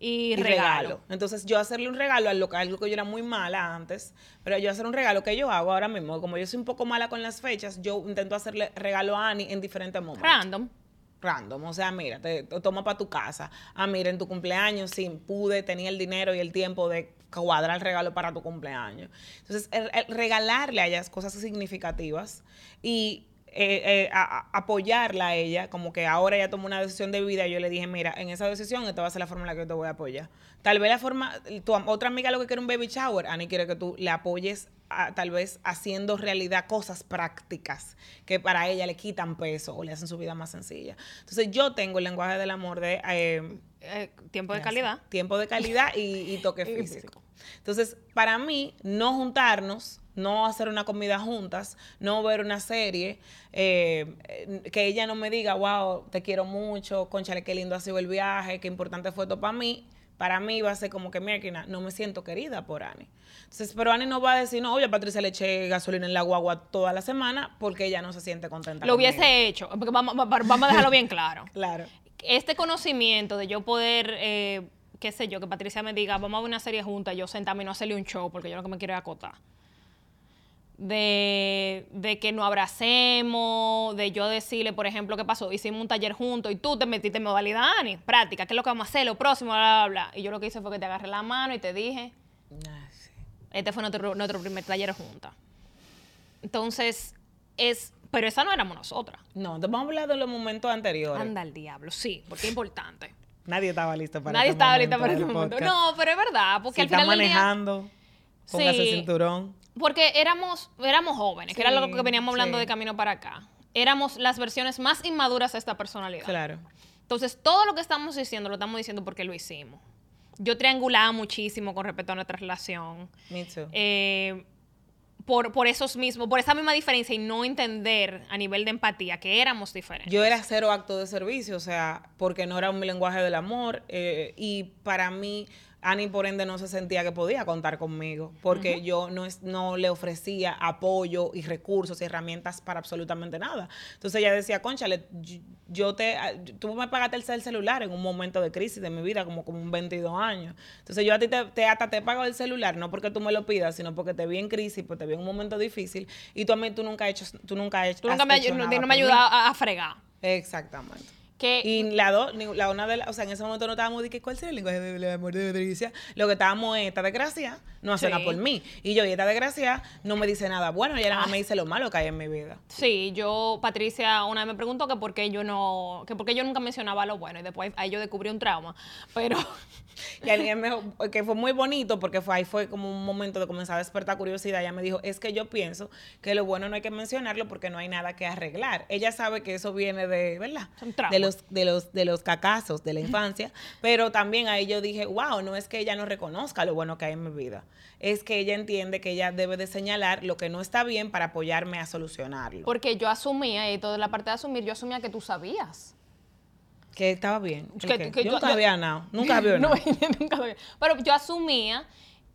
Y, y regalo. regalo. Entonces, yo hacerle un regalo a lo que- algo que yo era muy mala antes, pero yo hacer un regalo que yo hago ahora mismo, como yo soy un poco mala con las fechas, yo intento hacerle regalo a Annie en diferentes momentos. Random. Random, o sea, mira, te, te toma para tu casa. Ah, mira, en tu cumpleaños, sí, pude, tenía el dinero y el tiempo de cuadrar el regalo para tu cumpleaños. Entonces, el- el regalarle a ellas cosas significativas y eh, eh, a- a- apoyarla a ella, como que ahora ella tomó una decisión de vida, y yo le dije, mira, en esa decisión esta va a ser la forma en la que yo te voy a apoyar. Tal vez la forma, tu otra amiga lo que quiere un baby shower, Ani quiere que tú le apoyes a- tal vez haciendo realidad cosas prácticas que para ella le quitan peso o le hacen su vida más sencilla. Entonces yo tengo el lenguaje del amor de... eh, Eh, tiempo de calidad. Tiempo de calidad y, y toque físico. Entonces, para mí, no juntarnos, no hacer una comida juntas, no ver una serie, eh, que ella no me diga, wow, te quiero mucho, conchale, qué lindo ha sido el viaje, qué importante fue esto para mí. Para mí va a ser como que, mira, no me siento querida por Ani. Entonces, pero Ani no va a decir, no, oye, a Patricia le eché gasolina en la guagua toda la semana porque ella no se siente contenta. Lo conmigo. hubiese hecho. Porque vamos, va- vamos a dejarlo bien claro. Claro. Este conocimiento de yo poder, eh, qué sé yo, que Patricia me diga, vamos a ver una serie juntas, yo sentarme y no hacerle un show porque yo lo que me quiero es acotar. De, de que no abracemos, de yo decirle, por ejemplo, ¿qué pasó? Hicimos un taller juntos y tú te metiste en modalidad, Ani, práctica, ¿qué es lo que vamos a hacer? Lo próximo, bla, bla, bla. Y yo lo que hice fue que te agarré la mano y te dije, sí. este fue nuestro, nuestro primer taller juntas. Entonces, es, pero esa no éramos nosotras. No, te vamos a hablar de los momentos anteriores. Anda al diablo, sí, porque es importante. Nadie estaba listo para Nadie este estaba lista para este momento. No, pero es verdad, porque si al final manejando, póngase Sí. el cinturón. Porque éramos, éramos jóvenes, que era lo Sí, que veníamos hablando sí. de camino para acá. Éramos las versiones más inmaduras de esta personalidad. Claro. Entonces, todo lo que estamos diciendo lo estamos diciendo porque lo hicimos. Yo triangulaba muchísimo con respecto a nuestra relación. Me too. eh, por, por esos mismos, por esa misma diferencia y no entender a nivel de empatía que éramos diferentes. Yo era cero acto de servicio, o sea, porque no era un lenguaje del amor. eh, y para mí, Ani, por ende, no se sentía que podía contar conmigo, porque yo no, es, no le ofrecía apoyo y recursos y herramientas para absolutamente nada. Entonces ella decía, conchale, yo- yo te, ah, tú me pagaste el celular en un momento de crisis de mi vida, como como un 22 años. Entonces yo a ti te, te- hasta te pago el celular, no porque tú me lo pidas, sino porque te vi en crisis, porque te vi en un momento difícil, y tú a mí tú nunca has hecho, tú nunca has, Tú nunca has me, hecho no, nada no me por mí. ayudas a, a fregar. Exactamente. Que, Y la dos, la una de las, o sea, en ese momento no estábamos de que cuál sería el lenguaje del amor de Patricia. Lo que estábamos es esta desgracia, no hace Sí. nada por mí. Y yo, y esta desgracia no me dice nada bueno, ella nada más Ah. me dice lo malo que hay en mi vida. Sí, yo, Patricia, una vez me preguntó que por qué yo no, que por qué yo nunca mencionaba lo bueno y después ahí yo descubrí un trauma, pero Y alguien me dijo, que fue muy bonito porque fue ahí fue como un momento de comenzar a despertar curiosidad. Ella me dijo, es que yo pienso que lo bueno no hay que mencionarlo porque no hay nada que arreglar. Ella sabe que eso viene de, ¿verdad? Son traumas. De los, de los, de los cacazos de la infancia. pero también ahí yo dije, wow, no es que ella no reconozca lo bueno que hay en mi vida. Es que ella entiende que ella debe de señalar lo que no está bien para apoyarme a solucionarlo. porque yo asumía, y toda la parte de asumir, yo asumía que tú sabías. que estaba bien. Yo yo- nunca yo- había nada. Nunca había No, nunca. Pero yo asumía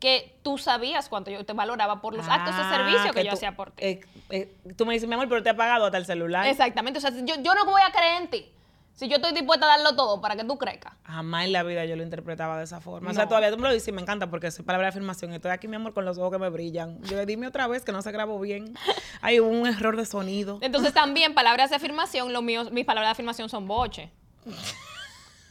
que tú sabías cuánto yo te valoraba por los actos de Ah, servicio que, yo tú- hacía por ti. eh, eh, tú me dices, mi amor, pero te he pagado hasta el celular. Exactamente. O sea, yo, yo no voy a creer en ti. Si yo estoy dispuesta a darlo todo para que tú crezcas. Jamás en la vida yo lo interpretaba de esa forma. O sea, todavía tú me lo dices y me encanta porque es palabra de afirmación. Estoy aquí, mi amor, con los ojos que me brillan. Yo le dime otra vez que no se grabó bien. Hay un error de sonido. Entonces también palabras de afirmación, lo mío, mis palabras de afirmación son boche.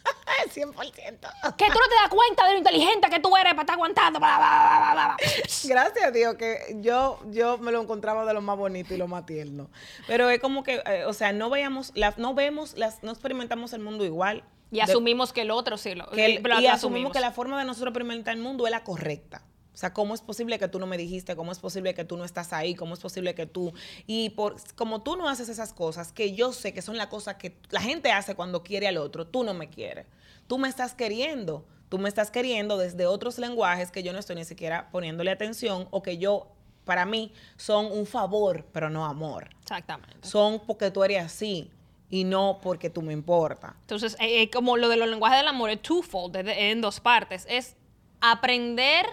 100%. Que tú no te das cuenta de lo inteligente que tú eres para estar aguantando. bla, bla, bla, bla, bla. Gracias a Dios que yo, yo me lo encontraba de lo más bonito y lo más tierno. Pero es como que, eh, o sea, no veamos, la- no vemos, las, no experimentamos el mundo igual. Y De- asumimos que el otro sí lo, que el- lo- y asumimos que la forma de nosotros experimentar el mundo es la correcta. O sea, ¿cómo es posible que tú no me dijiste? ¿Cómo es posible que tú no estás ahí? ¿Cómo es posible que tú... Y por como tú no haces esas cosas, que yo sé que son las cosas que la gente hace cuando quiere al otro, tú no me quieres. Tú me estás queriendo. Tú me estás queriendo desde otros lenguajes que yo no estoy ni siquiera poniéndole atención o que yo, para mí, son un favor, pero no amor. Exactamente. Son porque tú eres así y no porque tú me importas. Entonces, eh, eh, como lo de los lenguajes del amor es twofold, en dos partes. Es aprender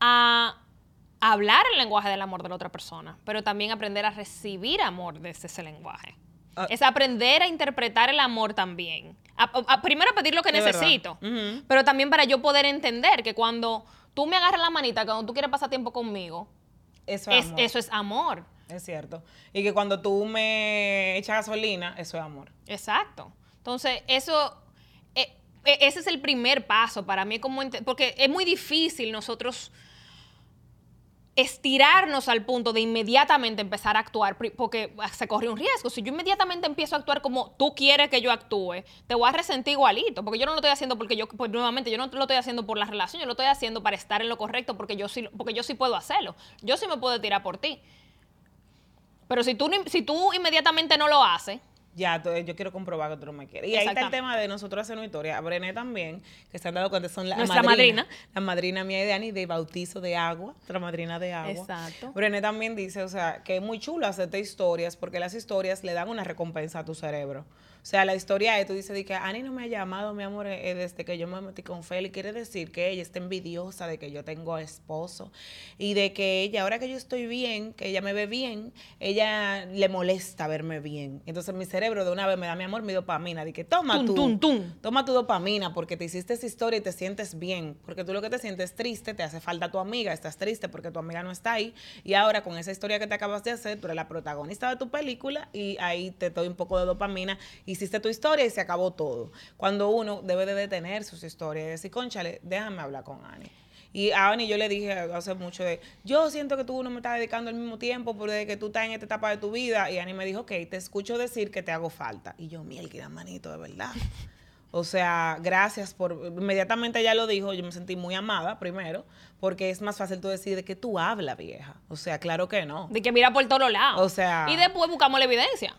a hablar el lenguaje del amor de la otra persona, pero también aprender a recibir amor desde ese lenguaje. Ah. es aprender a interpretar el amor también. A- a- primero a pedir lo que necesito, pero también para yo poder entender que cuando tú me agarras la manita, cuando tú quieres pasar tiempo conmigo, Eso es, amor. eso es amor. Es cierto. Y que cuando tú me echas gasolina, eso es amor. Exacto. Entonces, eso, eh, eh, ese es el primer paso para mí, como porque es muy difícil nosotros estirarnos al punto de inmediatamente empezar a actuar, porque se corre un riesgo. Si yo inmediatamente empiezo a actuar como tú quieres que yo actúe, te voy a resentir igualito, porque yo no lo estoy haciendo porque yo, pues nuevamente, yo no lo estoy haciendo por la relación, yo lo estoy haciendo para estar en lo correcto, porque yo sí, porque yo sí puedo hacerlo. Yo sí me puedo tirar por ti. Pero si tú, si tú inmediatamente no lo haces, Ya, yo quiero comprobar que tú no me quieres. Y ahí está el tema de nosotros hacer una historia. A Brené también, que se han dado cuenta, son la Nuestra madrina. La madrina mía y de Dani de bautizo de agua, nuestra madrina de agua. Exacto. Brené también dice, o sea, que es muy chulo hacerte historias, porque las historias le dan una recompensa a tu cerebro. O sea, la historia es, tú dices, de que Ani no me ha llamado, mi amor, eh, desde que yo me metí con Feli. Quiere decir que ella está envidiosa de que yo tengo esposo y de que ella, ahora que yo estoy bien, que ella me ve bien, ella le molesta verme bien. Entonces mi cerebro de una vez me da, mi amor, mi dopamina. De que toma Tum, tum. toma tu dopamina porque te hiciste esa historia y te sientes bien. Porque tú lo que te sientes triste, te hace falta tu amiga, estás triste porque tu amiga no está ahí. Y ahora con esa historia que te acabas de hacer, tú eres la protagonista de tu película y ahí te doy un poco de dopamina. Hiciste tu historia y se acabó todo. Cuando uno debe de detener sus historias y decir, conchale, déjame hablar con Ani. Y a Ani yo le dije hace mucho de, yo siento que tú no me estás dedicando el mismo tiempo porque que tú estás en esta etapa de tu vida. Y Ani me dijo, ok, te escucho decir que te hago falta. Y yo, mierda, manito, de verdad. O sea, gracias por... Inmediatamente ella lo dijo, yo me sentí muy amada primero, porque es más fácil tú decir de que tú hablas, vieja. O sea, claro que no. de que mira por todos lados. O sea- Y después buscamos la evidencia.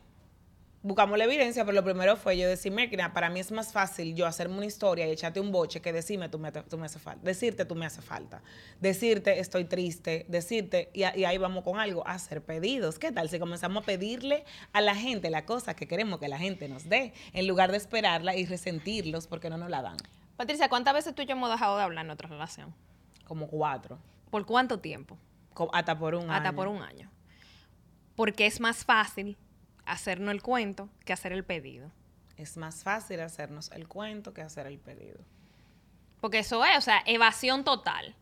Buscamos la evidencia, pero lo primero fue yo decirme, mira, para mí es más fácil yo hacerme una historia y echarte un boche que decirme tú me, tú me hace falta. Decirte tú me hace falta. Decirte estoy triste. Decirte, y, ahí vamos con algo, hacer pedidos. ¿Qué tal si comenzamos a pedirle a la gente la cosa que queremos que la gente nos dé, en lugar de esperarla y resentirlos porque no nos la dan? Patricia, ¿cuántas veces tú y yo hemos dejado de hablar en nuestra relación? Como cuatro. ¿Por cuánto tiempo? Hasta por un año. Hasta por un año. Porque es más fácil hacernos el cuento que hacer el pedido. Es más fácil hacernos el cuento que hacer el pedido. Porque eso es, o sea, evasión total.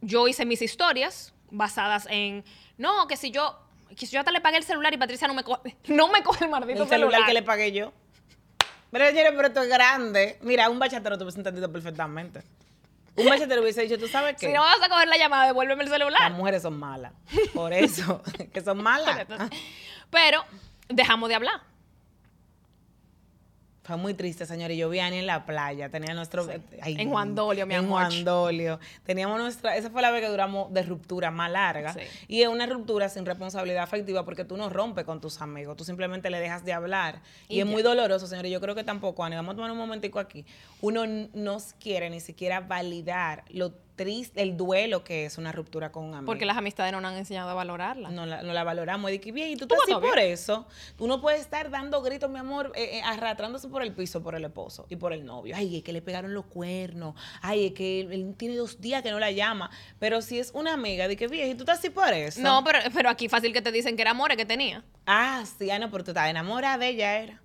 Yo hice mis historias basadas en, no, que si yo, que si yo hasta le pagué el celular y Patricia no me coge, no me coge el maldito El celular que le pagué yo. Pero, señores, pero esto es grande. Mira, un bachatero te hubiese entendido perfectamente. Un bachatero hubiese dicho, ¿tú sabes qué? Si no vas a coger la llamada, devuélveme el Las celular. mujeres son malas. Por eso, que son malas. Entonces, Pero dejamos de hablar. Fue muy triste, señor. Y yo vi a Ani en la playa. Tenía nuestro. Ay, En Juan Dolio, mi en amor. Juan Dolio. Teníamos nuestra. Esa fue la vez que duramos de ruptura más larga. Sí. Y es una ruptura sin responsabilidad afectiva porque tú no rompes con tus amigos. Tú simplemente le dejas de hablar. Y, Y es muy doloroso, señor. Y yo creo que tampoco, Ani, vamos a tomar un momentico aquí. Uno no quiere ni siquiera validar lo triste, el duelo que es una ruptura con un amigo. Porque las amistades no nos han enseñado a valorarla. No la, no la valoramos. Y que bien, y tú ¿Tú estás así por eso. Tú no puedes estar dando gritos, mi amor, eh, eh, arrastrándose por el piso por el esposo y por el novio. Ay, es que le pegaron los cuernos. Ay, es que él, él tiene dos días que no la llama. Pero si es una amiga, de que bien, y tú estás así por eso. No, pero, pero aquí fácil que te dicen que era amores que tenía. Ah, sí, ah, no, pero tú estás enamorada de ella, era.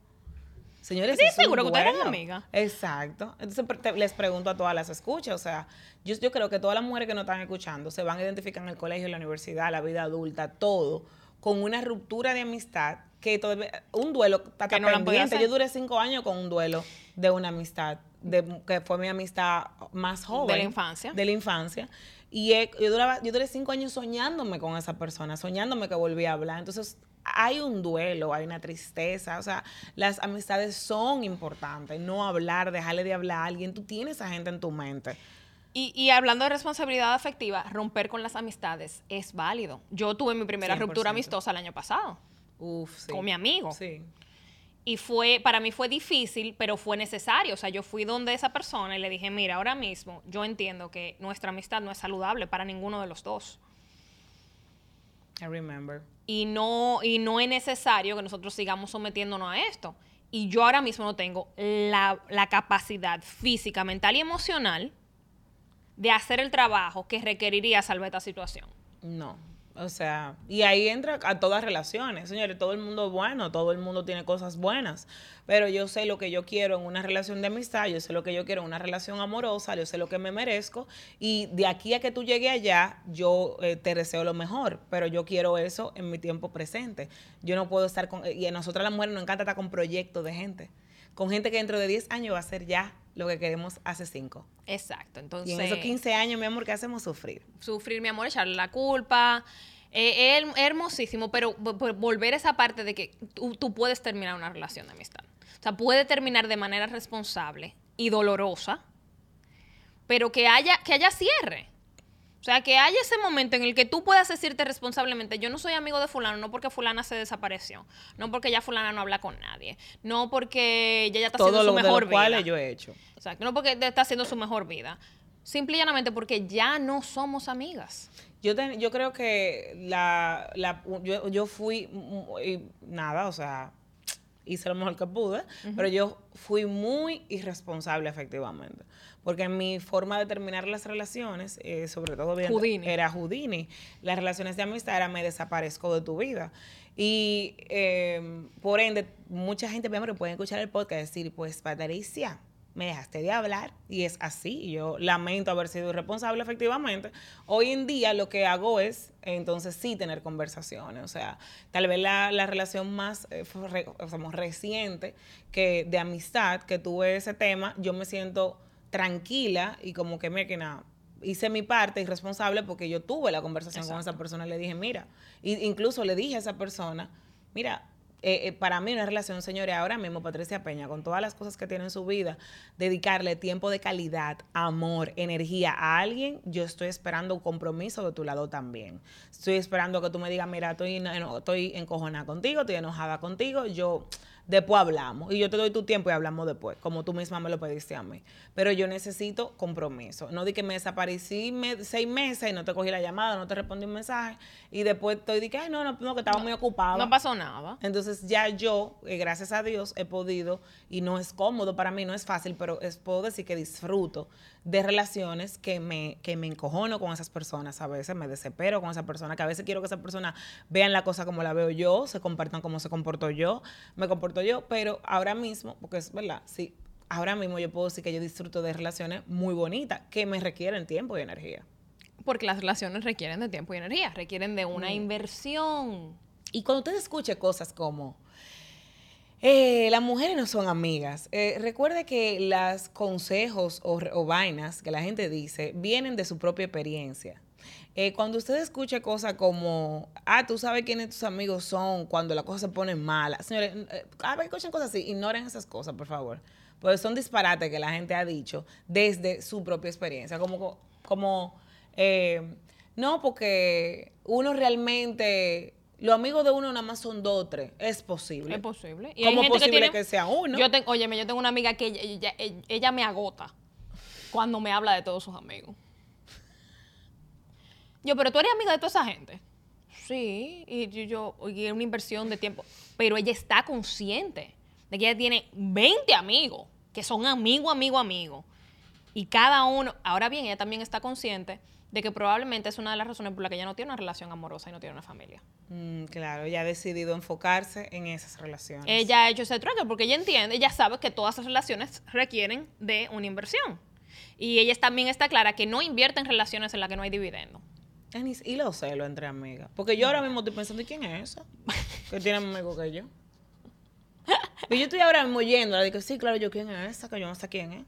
Señores, Sí, es seguro que ustedes eran amigas. Exacto. Entonces te- les pregunto a todas las escuchas, o sea, yo, yo creo que todas las mujeres que nos están escuchando se van a identificar en el colegio, en la universidad, la vida adulta, todo, con una ruptura de amistad que todavía, un duelo está Que no pendiente. Yo duré cinco años con un duelo de una amistad, de, que fue mi amistad más joven. De la infancia. De la infancia. Y he- yo, duraba, yo duré cinco años soñándome con esa persona, soñándome que volvía a hablar. Entonces, hay un duelo, hay una tristeza. O sea, las amistades son importantes. No hablar, dejarle de hablar a alguien. Tú tienes a gente en tu mente. Y, y hablando de responsabilidad afectiva, romper con las amistades es válido. Yo tuve mi primera 100%. ruptura amistosa el año pasado Uf, sí. con mi amigo. Sí. Y fue, para mí fue difícil, pero fue necesario. O sea, yo fui donde esa persona y le dije, mira, ahora mismo yo entiendo que nuestra amistad no es saludable para ninguno de los dos. I remember. Y no, y no es necesario que nosotros sigamos sometiéndonos a esto. Y yo ahora mismo no tengo la, la capacidad física, mental y emocional de hacer el trabajo que requeriría salvar esta situación. No. O sea, y ahí entra a todas relaciones. Señores, todo el mundo es bueno, todo el mundo tiene cosas buenas. Pero yo sé lo que yo quiero en una relación de amistad, yo sé lo que yo quiero en una relación amorosa, yo sé lo que me merezco. Y de aquí a que tú llegues allá, yo eh, te deseo lo mejor. Pero yo quiero eso en mi tiempo presente. Yo no puedo estar con. Y a nosotras las mujeres nos encanta estar con proyectos de gente. Con gente que dentro de 10 años va a ser ya lo que queremos hace 5. Exacto. Entonces, Y en esos 15 años, mi amor, ¿qué hacemos sufrir? sufrir, mi amor, echarle la culpa. Eh, es hermosísimo, pero vo- vo- volver a esa parte de que tú, tú puedes terminar una relación de amistad. O sea, puede terminar de manera responsable y dolorosa, pero que haya, que haya cierre. O sea, que haya ese momento en el que tú puedas decirte responsablemente, yo no soy amigo de fulano, no porque fulana se desapareció, no porque ya fulana no habla con nadie, no porque ella ya está Todo haciendo lo su de mejor lo cual vida. yo he hecho. Exacto, no porque está haciendo su mejor vida. Simple y llanamente porque ya no somos amigas. Yo, ten- yo creo que la, la- yo, yo fui, mm, nada, o sea, hice lo mejor que pude, pero yo fui muy irresponsable efectivamente. Porque mi forma de terminar las relaciones, eh, sobre todo bien, Houdini. era Houdini. Las relaciones de amistad era me desaparezco de tu vida. Y eh, por ende, mucha gente que puede escuchar el podcast y decir, pues Patricia, me dejaste de hablar y es así. Yo lamento haber sido irresponsable efectivamente. Hoy en día lo que hago es entonces sí tener conversaciones. O sea, tal vez la, la relación más eh, fue re- o sea, más reciente que de amistad que tuve ese tema, yo me siento tranquila y como que me que nada hice mi parte irresponsable porque yo tuve la conversación con esa persona le dije, mira, y incluso le dije a esa persona, mira, eh, eh, para mí una relación, señores, ahora mismo Patricia Peña, con todas las cosas que tiene en su vida, dedicarle tiempo de calidad, amor, energía a alguien, yo estoy esperando un compromiso de tu lado también. Estoy esperando que tú me digas, mira, estoy, eno- estoy encojonada contigo, estoy enojada contigo, yo después hablamos. Y yo te doy tu tiempo y hablamos después, como tú misma me lo pediste a mí. Pero yo necesito compromiso. No di que me desaparecí seis meses y no te cogí la llamada, no te respondí un mensaje. Y después estoy de que, ay, no, no, no que estaba muy ocupado. No pasó nada. Entonces ya yo, eh, gracias a Dios, he podido, y no es cómodo para mí, no es fácil, pero es, puedo decir que disfruto de relaciones que me, que me encojono con esas personas a veces, me desespero con esa persona, que a veces quiero que esa persona vean la cosa como la veo yo, se compartan como se comportó yo, me comporto yo, pero ahora mismo, porque es verdad, sí, ahora mismo yo puedo decir que yo disfruto de relaciones muy bonitas, que me requieren tiempo y energía. Porque las relaciones requieren de tiempo y energía, requieren de una mm. inversión. Y cuando usted escuche cosas como, eh, las mujeres no son amigas. Eh, recuerde que los consejos o, vainas que la gente dice vienen de su propia experiencia. Eh, cuando usted escucha cosas como, ah, tú sabes quiénes tus amigos son cuando la cosa se pone mala. Señores, a ver, escuchan cosas así, ignoren esas cosas, por favor. Pues son disparates que la gente ha dicho desde su propia experiencia. Como, como no, porque uno realmente los amigos de uno nada más son dos o tres. Es posible. Es posible. Y ¿Cómo posible que, sea uno? Yo tengo, óyeme, yo tengo una amiga que ella, me agota cuando me habla de todos sus amigos. Yo, pero tú eres amiga de toda esa gente. Sí, y yo, yo y una inversión de tiempo. Pero ella está consciente de que ella tiene 20 amigos, que son amigo, amigo, amigo. Y cada uno, ahora bien, ella también está consciente de que probablemente es una de las razones por las que ella no tiene una relación amorosa y no tiene una familia. Mm, claro, ella ha decidido enfocarse en esas relaciones. Ella ha hecho ese tracker porque ella entiende, ella sabe que todas esas relaciones requieren de una inversión. Y ella también está clara que no invierte en relaciones en las que no hay dividendo. Y lo celos entre amigas. Porque yo ahora mismo estoy pensando, ¿y quién es esa? Que tiene más amigo que yo. Y yo estoy ahora mismo yendo, le digo, sí, claro, yo quién es esa, que yo no sé quién es.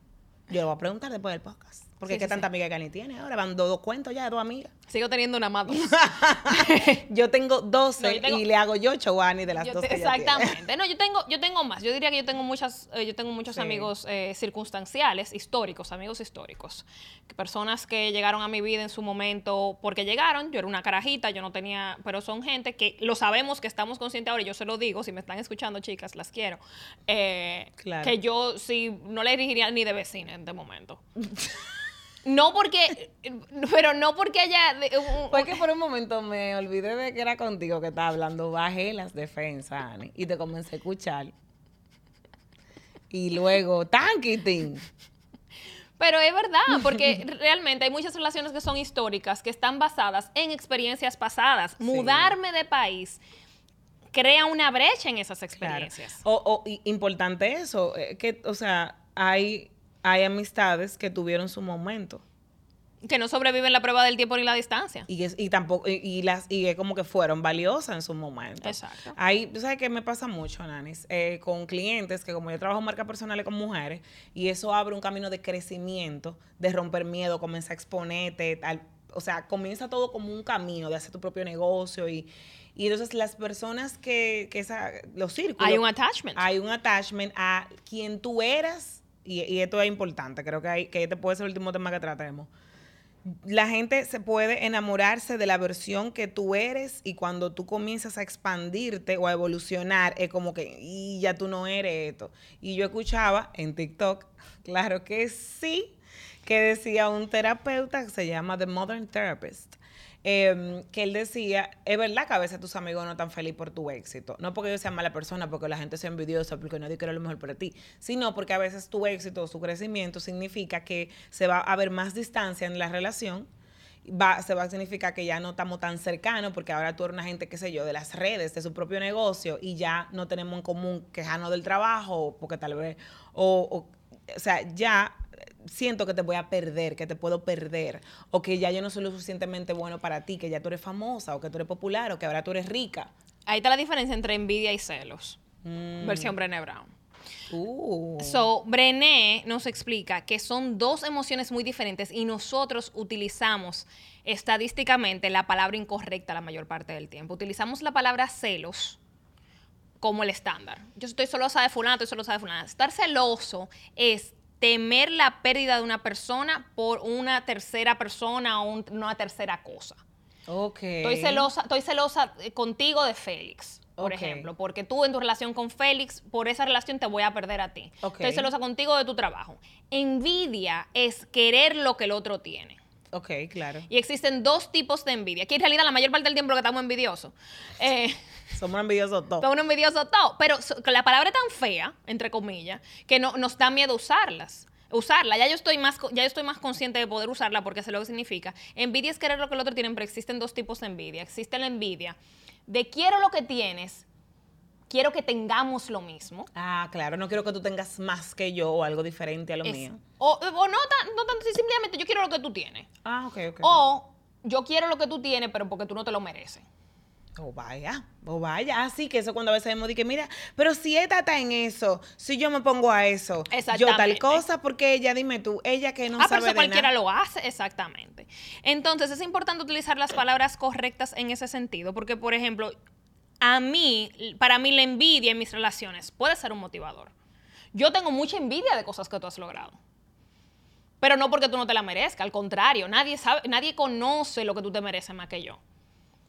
Yo le voy a preguntar después del podcast. Porque qué tanta amiga que ni tiene ahora. Van dos, cuentos ya de dos amigas. Sigo teniendo una más. yo tengo 12 y le hago yo show a de las dos. exactamente. no, yo tengo, yo tengo más. Yo diría que yo tengo muchas, eh, yo tengo muchos amigos eh, circunstanciales, históricos, amigos históricos. Personas que llegaron a mi vida en su momento porque llegaron. Yo era una carajita, yo no tenía. Pero son gente que lo sabemos que estamos conscientes ahora. Y yo se lo digo, si me están escuchando, chicas, las quiero. Eh, que yo sí no le dirigiría ni de vecina en este momento. No porque, pero no porque haya... Fue que por un momento me olvidé de que era contigo que estaba hablando, bajé las defensas, Ani, y te comencé a escuchar. Y luego, tanquitín. Pero es verdad, porque realmente hay muchas relaciones que son históricas, que están basadas en experiencias pasadas. Mudarme de país crea una brecha en esas experiencias. O, importante eso, eh, que, o sea, hay hay amistades que tuvieron su momento. Que no sobreviven la prueba del tiempo ni la distancia. Y, y tampoco, y, las, y es como que fueron valiosas en su momento. Exacto. Hay, ¿tú sabes qué me pasa mucho, Nanis? Eh, con clientes que como yo trabajo en marcas personales con mujeres, y eso abre un camino de crecimiento, de romper miedo, comienza a exponerte, o sea, comienza todo como un camino de hacer tu propio negocio y, y entonces las personas que, que esa, los círculos. Hay un attachment. Hay un attachment a quien tú eras y, esto es importante, creo que, hay, que este puede ser el último tema que tratemos. La gente se puede enamorarse de la versión que tú eres y cuando tú comienzas a expandirte o a evolucionar, es como que, y ya tú no eres esto. Y yo escuchaba en TikTok, claro que sí, que decía un terapeuta que se llama The Modern Therapist, Em, que él decía, es verdad que a veces tus amigos no están felices por tu éxito. No porque yo sea mala persona, porque la gente sea envidiosa, porque nadie quiere lo mejor para ti, sino porque a veces tu éxito o su crecimiento significa que se va a haber más distancia en la relación. Va, se va a significar que ya no estamos tan cercanos porque ahora tú eres una gente, qué sé yo, de las redes, de su propio negocio y ya no tenemos en común quejarnos del trabajo porque tal vez, o, o, o sea, ya siento que te voy a perder, que te puedo perder, o que ya yo no soy lo suficientemente bueno para ti, que ya tú eres famosa, o que tú eres popular, o que ahora tú eres rica. Ahí está la diferencia entre envidia y celos. Mm. Versión Brené Brown. Uh. So, Brené nos explica que son dos emociones muy diferentes y nosotros utilizamos estadísticamente la palabra incorrecta la mayor parte del tiempo. Utilizamos la palabra celos como el estándar. Yo estoy celosa de fulano, estoy celosa de fulana. Estar celoso es temer la pérdida de una persona por una tercera persona o una tercera cosa. Ok. Estoy celosa, estoy celosa eh, contigo de Félix. por ejemplo, porque tú en tu relación con Félix, por esa relación te voy a perder a ti. Ok. Estoy celosa contigo de tu trabajo. Envidia es querer lo que el otro tiene. Ok, claro. Y existen dos tipos de envidia, que en realidad la mayor parte del tiempo lo que estamos envidiosos. Eh, Somos envidiosos todos. son envidiosos todo. Pero la palabra es tan fea, entre comillas, que no, nos da miedo usarlas. Usarla. Ya yo estoy más ya yo estoy más consciente de poder usarla porque sé lo que significa. Envidia es querer lo que el otro tiene, pero existen dos tipos de envidia. Existe la envidia de quiero lo que tienes, quiero que tengamos lo mismo. Ah, claro, no quiero que tú tengas más que yo o algo diferente a lo Es- mío. o, o no, tan- no tanto si simplemente yo quiero lo que tú tienes. Ah, ok, ok. O yo quiero lo que tú tienes, pero porque tú no te lo mereces. O vaya, o vaya. Así que eso cuando a veces vemos de que, mira, pero si esta está en eso, si yo me pongo a eso, yo tal cosa, porque ella, dime tú, ella que no ah, pero sabe eso de cualquiera nada. lo hace, exactamente. Entonces es importante utilizar las palabras correctas en ese sentido, porque por ejemplo, a mí, para mí la envidia en mis relaciones puede ser un motivador. Yo tengo mucha envidia de cosas que tú has logrado. Pero no porque tú no te la merezcas, al contrario, nadie sabe, nadie conoce lo que tú te mereces más que yo.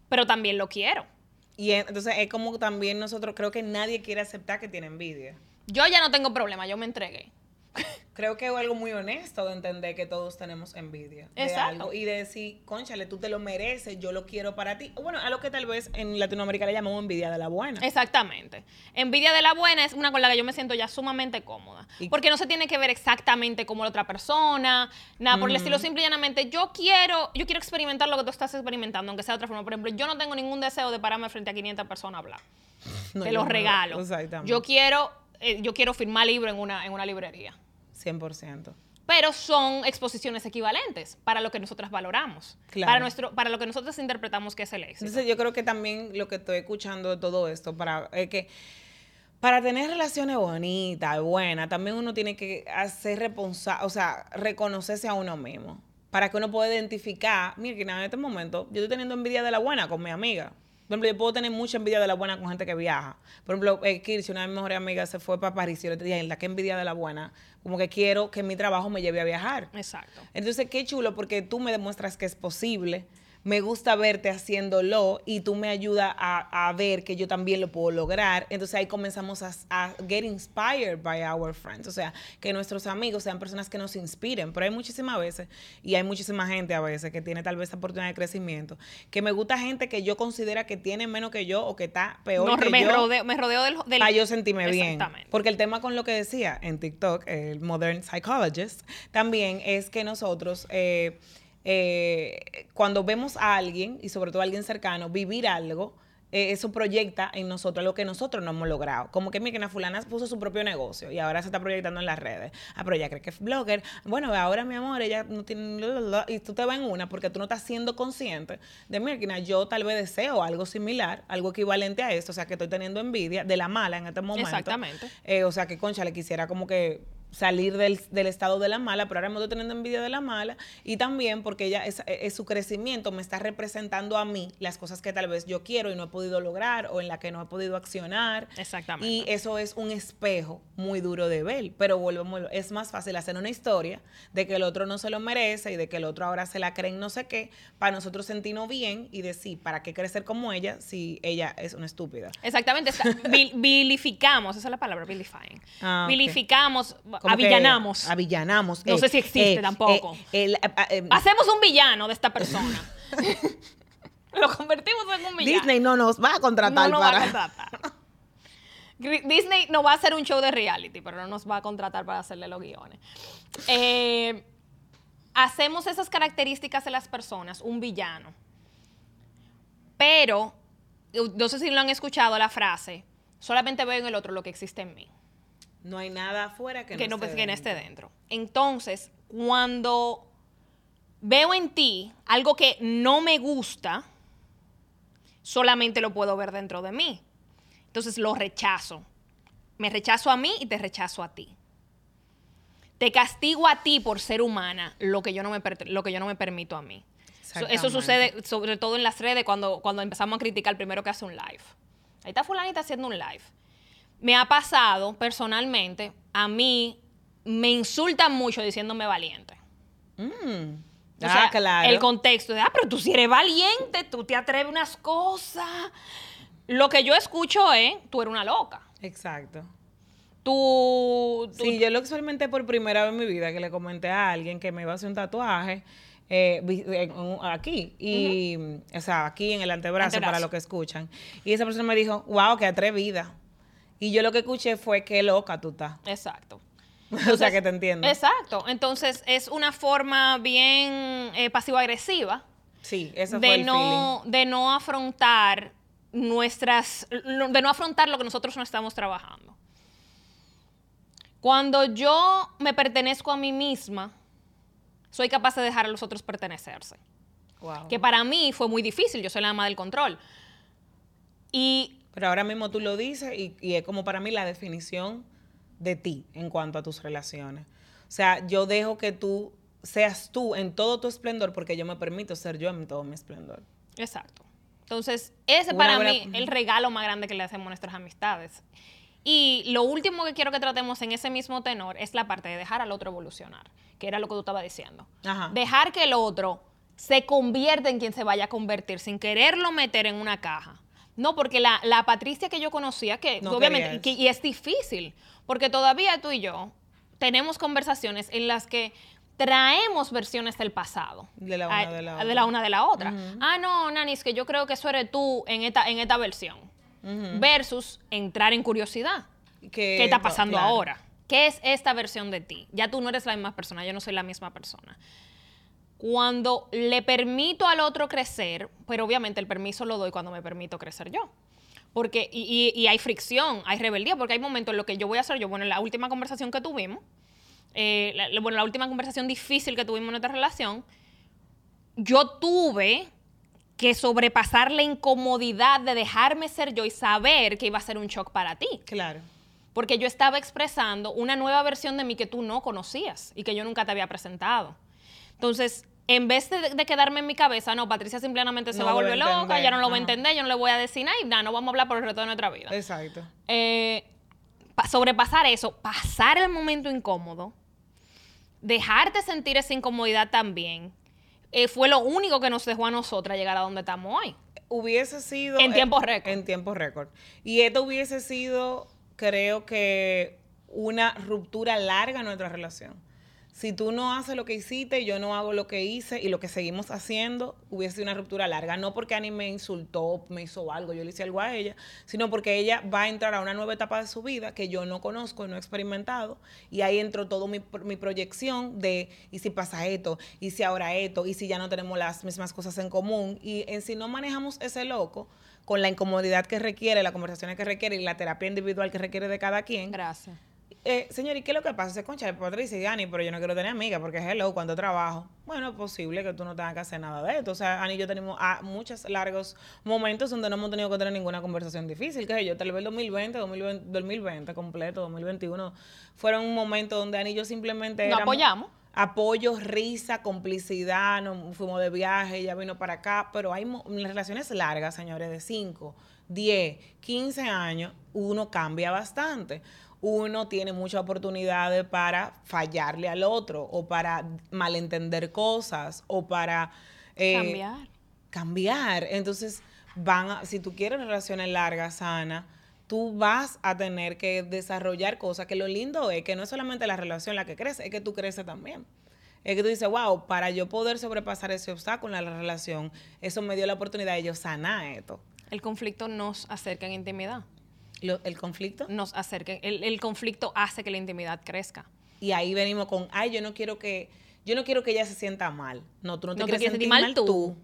Pero también lo quiero. Y en- entonces es como también nosotros, creo que nadie quiere aceptar que tiene envidia. Yo ya no tengo problema, yo me entregué. Creo que es algo muy honesto de entender que todos tenemos envidia de Exacto. algo y de decir, conchale, tú te lo mereces, yo lo quiero para ti. Bueno, a lo que tal vez en Latinoamérica le llamamos envidia de la buena. Exactamente. Envidia de la buena es una con la que yo me siento ya sumamente cómoda. Y- Porque no se tiene que ver exactamente como la otra persona, nada por el estilo. Simple y llanamente, yo quiero, yo quiero experimentar lo que tú estás experimentando, aunque sea de otra forma. Por ejemplo, yo no tengo ningún deseo de pararme frente a 500 personas a hablar. No, Te los no- regalo. Exactamente. Yo quiero, eh, yo quiero firmar libro en una, en una librería. 100%. Pero son exposiciones equivalentes para lo que nosotras valoramos. Claro. Para, nuestro, para lo que nosotros interpretamos que es el éxito. Entonces yo creo que también lo que estoy escuchando de todo esto, para es que para tener relaciones bonitas, buenas, también uno tiene que hacer responsable, o sea, reconocerse a uno mismo. Para que uno pueda identificar, mira, que en este momento yo estoy teniendo envidia de la buena con mi amiga. Por ejemplo, yo puedo tener mucha envidia de la buena con gente que viaja. Por ejemplo, eh, Kirsi, una de mis mejores amigas, se fue para París y yo le dije, la que envidia de la buena, como que quiero que mi trabajo me lleve a viajar. Exacto. Entonces, qué chulo porque tú me demuestras que es posible. Me gusta verte haciéndolo y tú me ayudas a, a ver que yo también lo puedo lograr. Entonces ahí comenzamos a, a get inspired by our friends. O sea, que nuestros amigos sean personas que nos inspiren. Pero hay muchísimas veces, y hay muchísima gente a veces que tiene tal vez esa oportunidad de crecimiento, que me gusta gente que yo considera que tiene menos que yo o que está peor No, que me, yo. rodeo, me rodeo del, del- Para yo sentirme bien. Porque el tema con lo que decía en TikTok, el Modern Psychologist, también es que nosotros, eh, eh, cuando vemos a alguien, y sobre todo a alguien cercano, vivir algo, eh, eso proyecta en nosotros lo que nosotros no hemos logrado. Como que mira, que fulana puso su propio negocio y ahora se está proyectando en las redes. Ah, pero ella cree que es blogger. Bueno, ahora mi amor, ella no tiene... y tú te vas en una porque tú no estás siendo consciente de, mira, yo tal vez deseo algo similar, algo equivalente a esto, o sea, que estoy teniendo envidia de la mala en este momento. Exactamente. Eh, o sea, que concha le quisiera como que salir del, del estado de la mala, pero ahora me estoy teniendo envidia de la mala y también porque ella es, es su crecimiento me está representando a mí las cosas que tal vez yo quiero y no he podido lograr o en la que no he podido accionar. Exactamente. Y eso es un espejo muy duro de ver, pero volvemos, es más fácil hacer una historia de que el otro no se lo merece y de que el otro ahora se la cree en no sé qué, para nosotros sentirnos bien y decir, ¿para qué crecer como ella si ella es una estúpida? Exactamente, está- vil- vilificamos, esa es la palabra, vilifying. Ah. Vilificamos, avillanamos. Avillanamos. No sé si existe tampoco. eh, ah, eh, Hacemos un villano de esta persona. Lo convertimos en un villano. Disney no nos va a contratar no nos va para. a contratar. Disney nos va a hacer un show de reality, pero no nos va a contratar para hacerle los guiones. Eh, hacemos esas características de las personas, un villano. Pero, no sé si lo han escuchado la frase, solamente veo en el otro lo que existe en mí No hay nada afuera que, que no, esté que no dentro. esté dentro. Entonces, cuando veo en ti algo que no me gusta, solamente lo puedo ver dentro de mí. Entonces lo rechazo. Me rechazo a mí y te rechazo a ti. Te castigo a ti por ser humana lo que yo no me, lo que yo no me permito a mí. Eso, sucede sobre todo en las redes cuando, cuando empezamos a criticar primero que hace un live. Ahí está fulanita haciendo un live. Me ha pasado personalmente, a mí me insultan mucho diciéndome valiente. Mm. O ah, sea, claro. el contexto de, ah, pero tú si eres valiente, tú te atreves unas cosas. Lo que yo escucho es, tú eres una loca. Exacto. Tú, tú- Sí, yo lo experimenté por primera vez en mi vida, que le comenté a alguien que me iba a hacer un tatuaje eh, aquí, y, o sea, aquí en el antebrazo, Antebrazo. para los que escuchan. Y esa persona me dijo, wow, qué atrevida. Y yo lo que escuché fue, qué loca tú estás. Exacto. o sea, que te entiendo. Exacto. Entonces, es una forma bien eh, pasivo-agresiva Sí, fue de el no, de no afrontar nuestras, de no afrontar lo que nosotros no estamos trabajando. Cuando yo me pertenezco a mí misma, soy capaz de dejar a los otros pertenecerse. feeling. Wow. Que para mí fue muy difícil, yo soy la ama del control. Y Pero ahora mismo tú lo dices y, y es como para mí la definición de ti en cuanto a tus relaciones. O sea, yo dejo que tú seas tú en todo tu esplendor porque yo me permito ser yo en todo mi esplendor. Exacto. Entonces, ese Una para buena- mí es el regalo más grande que le hacemos a nuestras amistades. Y lo último que quiero que tratemos en ese mismo tenor es la parte de dejar al otro evolucionar, que era lo que tú estabas diciendo. Ajá. Dejar que el otro se convierta en quien se vaya a convertir sin quererlo meter en una caja. No, porque la, la Patricia que yo conocía, que No obviamente, que- y es difícil, porque todavía tú y yo tenemos conversaciones en las que traemos versiones del pasado. De la una de la de otra. la una de la otra. Ah, no, Nani, es que yo creo que eso eres tú en esta, en esta versión. Versus entrar en curiosidad. ¿Qué está pasando claro. ahora? ¿Qué es esta versión de ti? Ya tú no eres la misma persona, yo no soy la misma persona. Cuando le permito al otro crecer, pero obviamente el permiso lo doy cuando me permito crecer yo. Porque, y, y- y hay fricción, hay rebeldía, porque hay momentos en los que yo voy a hacer yo, bueno, en la última conversación que tuvimos, eh, la- bueno, la última conversación difícil que tuvimos en nuestra relación, yo tuve que sobrepasar la incomodidad de dejarme ser yo y saber que iba a ser un shock para ti. Claro. Porque yo estaba expresando una nueva versión de mí que tú no conocías y que yo nunca te había presentado. Entonces, en vez de, de quedarme en mi cabeza, no, Patricia simplemente se No va a volver loca, ya no lo va a entender, yo no le voy a decir nada y nada, no vamos a hablar por el resto de nuestra vida. Exacto. Eh, pa- sobrepasar eso, pasar el momento incómodo, dejarte sentir esa incomodidad también, eh, fue lo único que nos dejó a nosotras llegar a donde estamos hoy. Hubiese sido... En tiempo récord. En tiempo récord. Y esto hubiese sido, creo que, una ruptura larga en nuestra relación. Si tú no haces lo que hiciste, yo no hago lo que hice y lo que seguimos haciendo, hubiese sido una ruptura larga. No porque Ani me insultó, me hizo algo, yo le hice algo a ella, sino porque ella va a entrar a una nueva etapa de su vida que yo no conozco y no he experimentado. Y ahí entró todo mi, mi proyección de, ¿y si pasa esto? ¿Y si ahora esto? ¿Y si ya no tenemos las mismas cosas en común? Y en si no manejamos ese loco, con la incomodidad que requiere, las conversaciones que requiere y la terapia individual que requiere de cada quien, Gracias. Eh, señor, ¿y qué es lo que pasa? Se concha, Patricia y Ani, pero yo no quiero tener amigas porque hello, cuando trabajo. Bueno, es posible que tú no tengas que hacer nada de esto. O sea, Ani y yo tenemos ah, muchos largos momentos donde no hemos tenido que tener ninguna conversación difícil. Que sé yo, tal vez el 2020, 2020, 2020 completo, 2021, fueron momentos donde Ani y yo simplemente Nos apoyamos. Apoyo, risa, complicidad, nos fuimos de viaje, ella vino para acá, pero hay relaciones largas, señores, de 5, 10, 15 años, uno cambia bastante. Uno tiene muchas oportunidades para fallarle al otro o para malentender cosas o para eh, Cambiar. cambiar. Entonces, van a- si tú quieres relaciones largas, sana, tú vas a tener que desarrollar cosas que lo lindo es que no es solamente la relación la que crece, es que tú creces también. Es que tú dices, wow, para yo poder sobrepasar ese obstáculo en la relación, eso me dio la oportunidad de yo sanar esto. El conflicto nos acerca en intimidad. Lo- el conflicto. Nos acerca. El, el conflicto hace que la intimidad crezca. Y ahí venimos con, ay, yo no quiero que, yo no quiero que ella se sienta mal. No, tú no te No te quieres sentir sentir mal mal tú.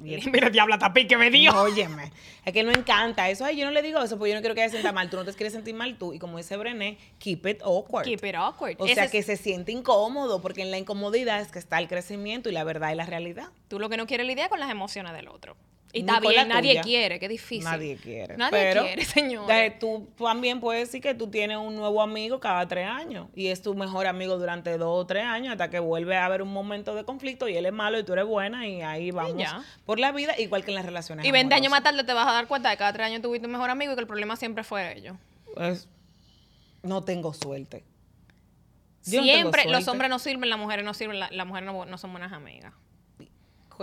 Mira, diabla tapí que me dio. No, óyeme, es que no encanta eso. Ay, yo no le digo eso porque yo no quiero que ella se sienta mal. Tú no te quieres sentir mal tú. Y como dice Brené, keep it awkward. Keep it awkward. O Ese sea, es- que se siente incómodo porque en la incomodidad es que está el crecimiento y la verdad y la realidad. Tú lo que no quieres lidiar con las emociones del otro. Y está la bien, nadie tuya. quiere, qué difícil. Nadie quiere. Nadie Pero, quiere, señor. eh, Tú también puedes decir que tú tienes un nuevo amigo cada tres años y es tu mejor amigo durante dos o tres años hasta que vuelve a haber un momento de conflicto y él es malo y tú eres buena y ahí vamos por la vida, igual que en las relaciones. Y 20 años más tarde te vas a dar cuenta de que cada tres años tuviste un mejor amigo y que el problema siempre fue ellos. Pues, no tengo suerte. Yo no tengo Siempre los hombres no sirven, las mujeres no sirven, la- las mujeres no, no son buenas amigas.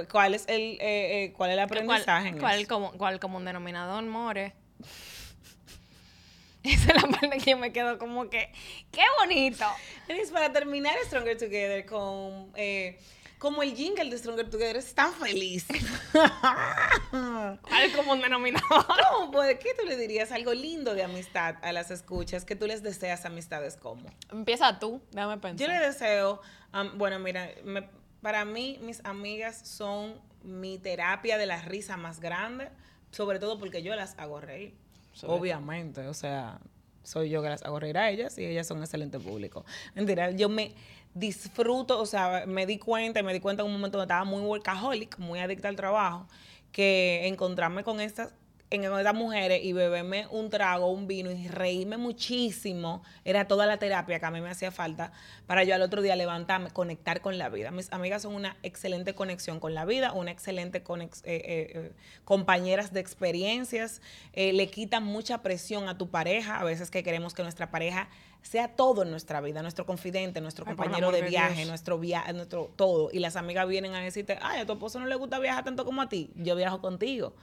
Cu- ¿cuál es el, eh, eh, cuál es el aprendizaje? en ¿Cuál, como, cuál como un denominador, more? Esa es la parte que yo me quedo como que, ¡qué bonito! Denise, para terminar Stronger Together con eh, como el jingle de Stronger Together es tan feliz. ¿Cuál es como un denominador? ¿Cómo puede? ¿Qué tú le dirías algo lindo de amistad a las escuchas que tú les deseas amistades como? Empieza tú, déjame pensar. Yo le deseo, am, bueno, mira, me- para mí mis amigas son mi terapia de la risa más grande, sobre todo porque yo las hago reír. Sobre Obviamente, o sea, soy yo que las hago reír a ellas y ellas son excelente público. Mentira, yo me disfruto, o sea, me di cuenta, me di cuenta en un momento donde estaba muy workaholic, muy adicta al trabajo, que encontrarme con estas en con mujeres y beberme un trago, un vino y reírme muchísimo, era toda la terapia que a mí me hacía falta para yo al otro día levantarme, conectar con la vida. Mis amigas son una excelente conexión con la vida, una excelente conex- eh, eh, eh, compañeras de experiencias, eh, le quitan mucha presión a tu pareja, a veces que queremos que nuestra pareja sea todo en nuestra vida, nuestro confidente, nuestro Ay, compañero de de viaje, Dios. nuestro viaje, nuestro todo. Y las amigas vienen a decirte, ay, a tu esposo no le gusta viajar tanto como a ti, yo viajo contigo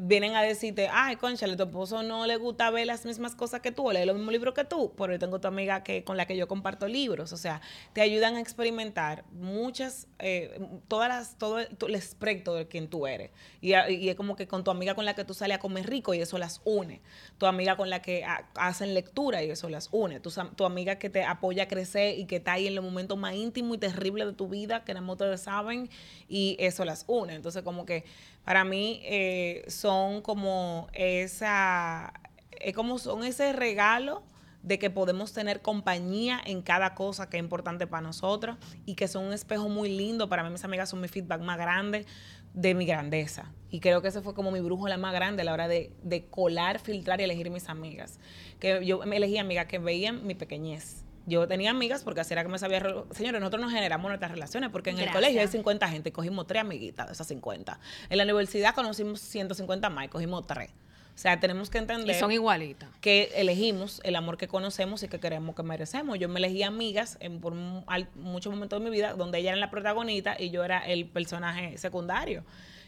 vienen a decirte, ay, conchale, tu esposo no le gusta ver las mismas cosas que tú, o leer los mismos libros que tú, pero yo tengo tu amiga que, con la que yo comparto libros, o sea, te ayudan a experimentar muchas, eh, todas las, todo el, el espectro de quien tú eres. Y, y es como que con tu amiga con la que tú sales a comer rico y eso las une. Tu amiga con la que ha- hacen lectura y eso las une. Tu, tu amiga que te apoya a crecer y que está ahí en los momentos más íntimos y terribles de tu vida, que más ustedes saben, y eso las une. Entonces, como que para mí eh, son como esa, es como son ese regalo de que podemos tener compañía en cada cosa que es importante para nosotros y que son un espejo muy lindo. Para mí mis amigas son mi feedback más grande de mi grandeza. Y creo que ese fue como mi brújula más grande a la hora de, de colar, filtrar y elegir mis amigas. Que yo me elegí amigas que veían mi pequeñez. Yo tenía amigas porque así era que me sabía... re- Señores, nosotros nos generamos nuestras relaciones porque en el colegio hay 50 gente y cogimos tres amiguitas de esas 50. En la universidad conocimos 150 más y cogimos tres. O sea, tenemos que Y entender son igualitas. que elegimos el amor que conocemos y que queremos que merecemos. Yo me elegí amigas en, por muchos momentos de mi vida donde ella era la protagonista y yo era el personaje secundario.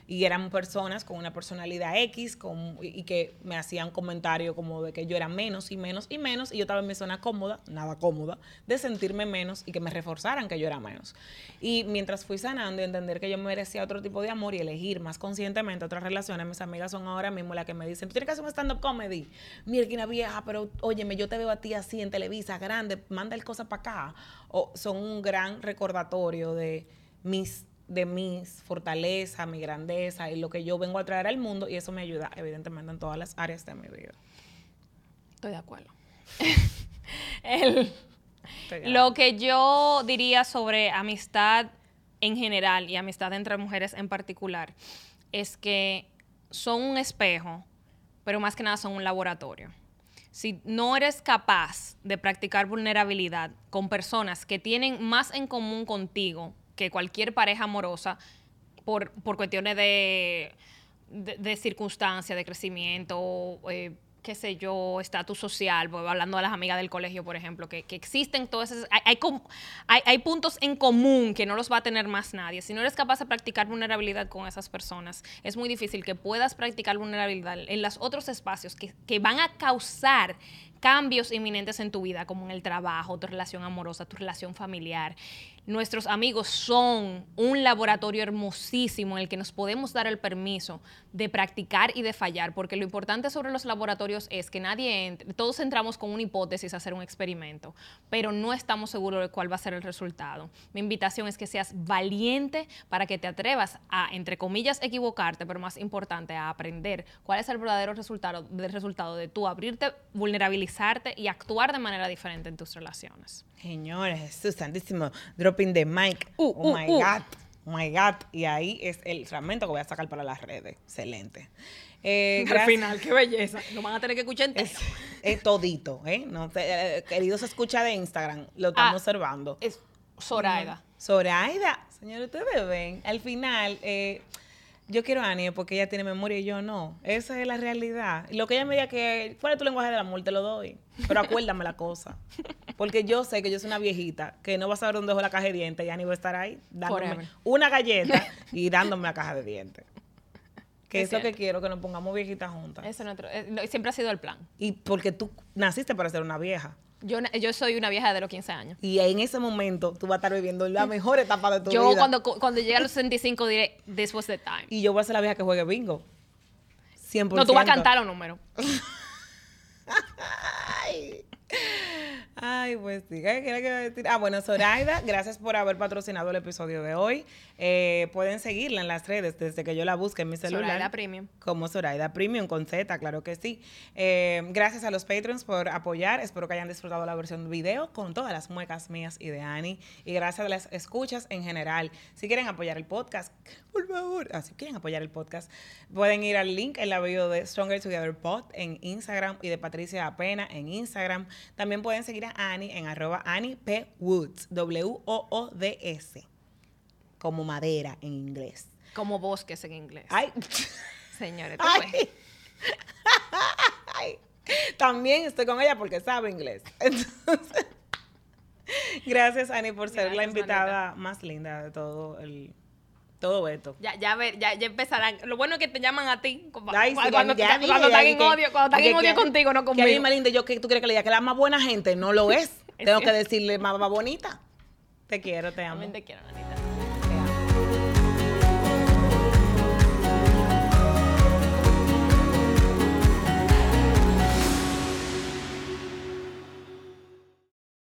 Y eran personas con una personalidad X con, y, que me hacían comentarios como de que yo era menos y menos y menos y yo estaba en mi zona cómoda, nada cómoda, de sentirme menos y que me reforzaran que yo era menos. Y mientras fui sanando y entender que yo merecía otro tipo de amor y elegir más conscientemente otras relaciones, mis amigas son ahora mismo las que me dicen, tú tienes que hacer un stand-up comedy. Mira, vieja, pero óyeme, yo te veo a ti así en Televisa, grande, manda el cosa para acá. O son un gran recordatorio de mis de mis fortalezas, mi grandeza y lo que yo vengo a traer al mundo y eso me ayuda evidentemente en todas las áreas de mi vida. Estoy de acuerdo. El- Lo que yo diría sobre amistad en general y amistad entre mujeres en particular es que son un espejo, pero más que nada son un laboratorio. Si no eres capaz de practicar vulnerabilidad con personas que tienen más en común contigo que cualquier pareja amorosa por, por cuestiones de, de, de circunstancia, de crecimiento, eh, qué sé yo, estatus social, pues, hablando de las amigas del colegio, por ejemplo, que, que existen todas esas, hay, hay- hay puntos en común que no los va a tener más nadie. Si no eres capaz de practicar vulnerabilidad con esas personas, es muy difícil que puedas practicar vulnerabilidad en los otros espacios que, que van a causar cambios inminentes en tu vida, como en el trabajo, tu relación amorosa, tu relación familiar. Nuestros amigos son un laboratorio hermosísimo en el que nos podemos dar el permiso de practicar y de fallar, porque lo importante sobre los laboratorios es que nadie entre, todos entramos con una hipótesis a hacer un experimento, pero no estamos seguros de cuál va a ser el resultado. Mi invitación es que seas valiente para que te atrevas a, entre comillas, equivocarte, pero más importante, a aprender cuál es el verdadero resultado, del resultado de tú abrirte, y actuar de manera diferente en tus relaciones. Señores, Jesús santísimo, dropping the mic. Uh, oh uh, my uh. God, oh my God. Y ahí es el fragmento que voy a sacar para las redes. Excelente. Eh, gracias. qué belleza. Lo van a tener que escuchar entero. Es, es todito, ¿eh? No, te- eh, querido, se escucha de Instagram, lo estamos Ah. observando. Es Zoraida. Zoraida, señores, ustedes ven, al final, eh, Yo quiero a Annie porque ella tiene memoria y yo no. Esa es la realidad. Lo que ella me diga que, ¿cuál es tu lenguaje del amor? Te lo doy. Pero acuérdame la cosa. Porque yo sé que yo soy una viejita que no va a saber dónde dejó la caja de dientes y Annie va a estar ahí dándome Forever. una galleta y dándome la caja de dientes. Que Es es lo que quiero, que nos pongamos viejitas juntas. Eso eh, no, siempre ha sido el plan. Y porque tú naciste para ser una vieja. Yo, yo soy una vieja de los 15 años. Y en ese momento tú vas a estar viviendo la mejor etapa de tu Yo vida. cuando, cuando llegue a los 65 diré, this was the time. Y yo voy a ser la vieja que juegue bingo. 100%. No, tú vas a cantar los números. Ay. Pues sí. ¿Qué qué le quiero decir? Ah, bueno, Zoraida, gracias por haber patrocinado el episodio de hoy. Eh, pueden seguirla en las redes desde que yo la busque en mi celular. Zoraida Premium. Como Zoraida Premium con Z, claro que sí. Eh, gracias a los patrons por apoyar. Espero que hayan disfrutado la versión video con todas las muecas mías y de Annie. Y gracias a las escuchas en general. Si quieren apoyar el podcast, por favor, ah, si quieren apoyar el podcast, pueden ir al link en la bio de Stronger Together Pod en Instagram y de Patricia Apena en Instagram. También pueden seguir a Annie en arroba Annie P. Woods, W-O-O-D-S, como madera en inglés. Como bosques en inglés. Ay. Señores. Ay. Ay. También estoy con ella porque sabe inglés. Entonces, gracias, Ani, por ser la invitada más linda de todo el todo esto. Ya, ya, ver, ya, ya empezarán. Lo bueno es que te llaman a ti. cu- Ay, sí, cuando, ya cuando, cuando ya están en odio, cuando están que- en odio que- contigo, no Que conmigo. a mí, Melinda, yo que tú crees que le diga que la más buena gente no lo es. Tengo que decirle más, más bonita. Te quiero, te amo. También te quiero, Anita.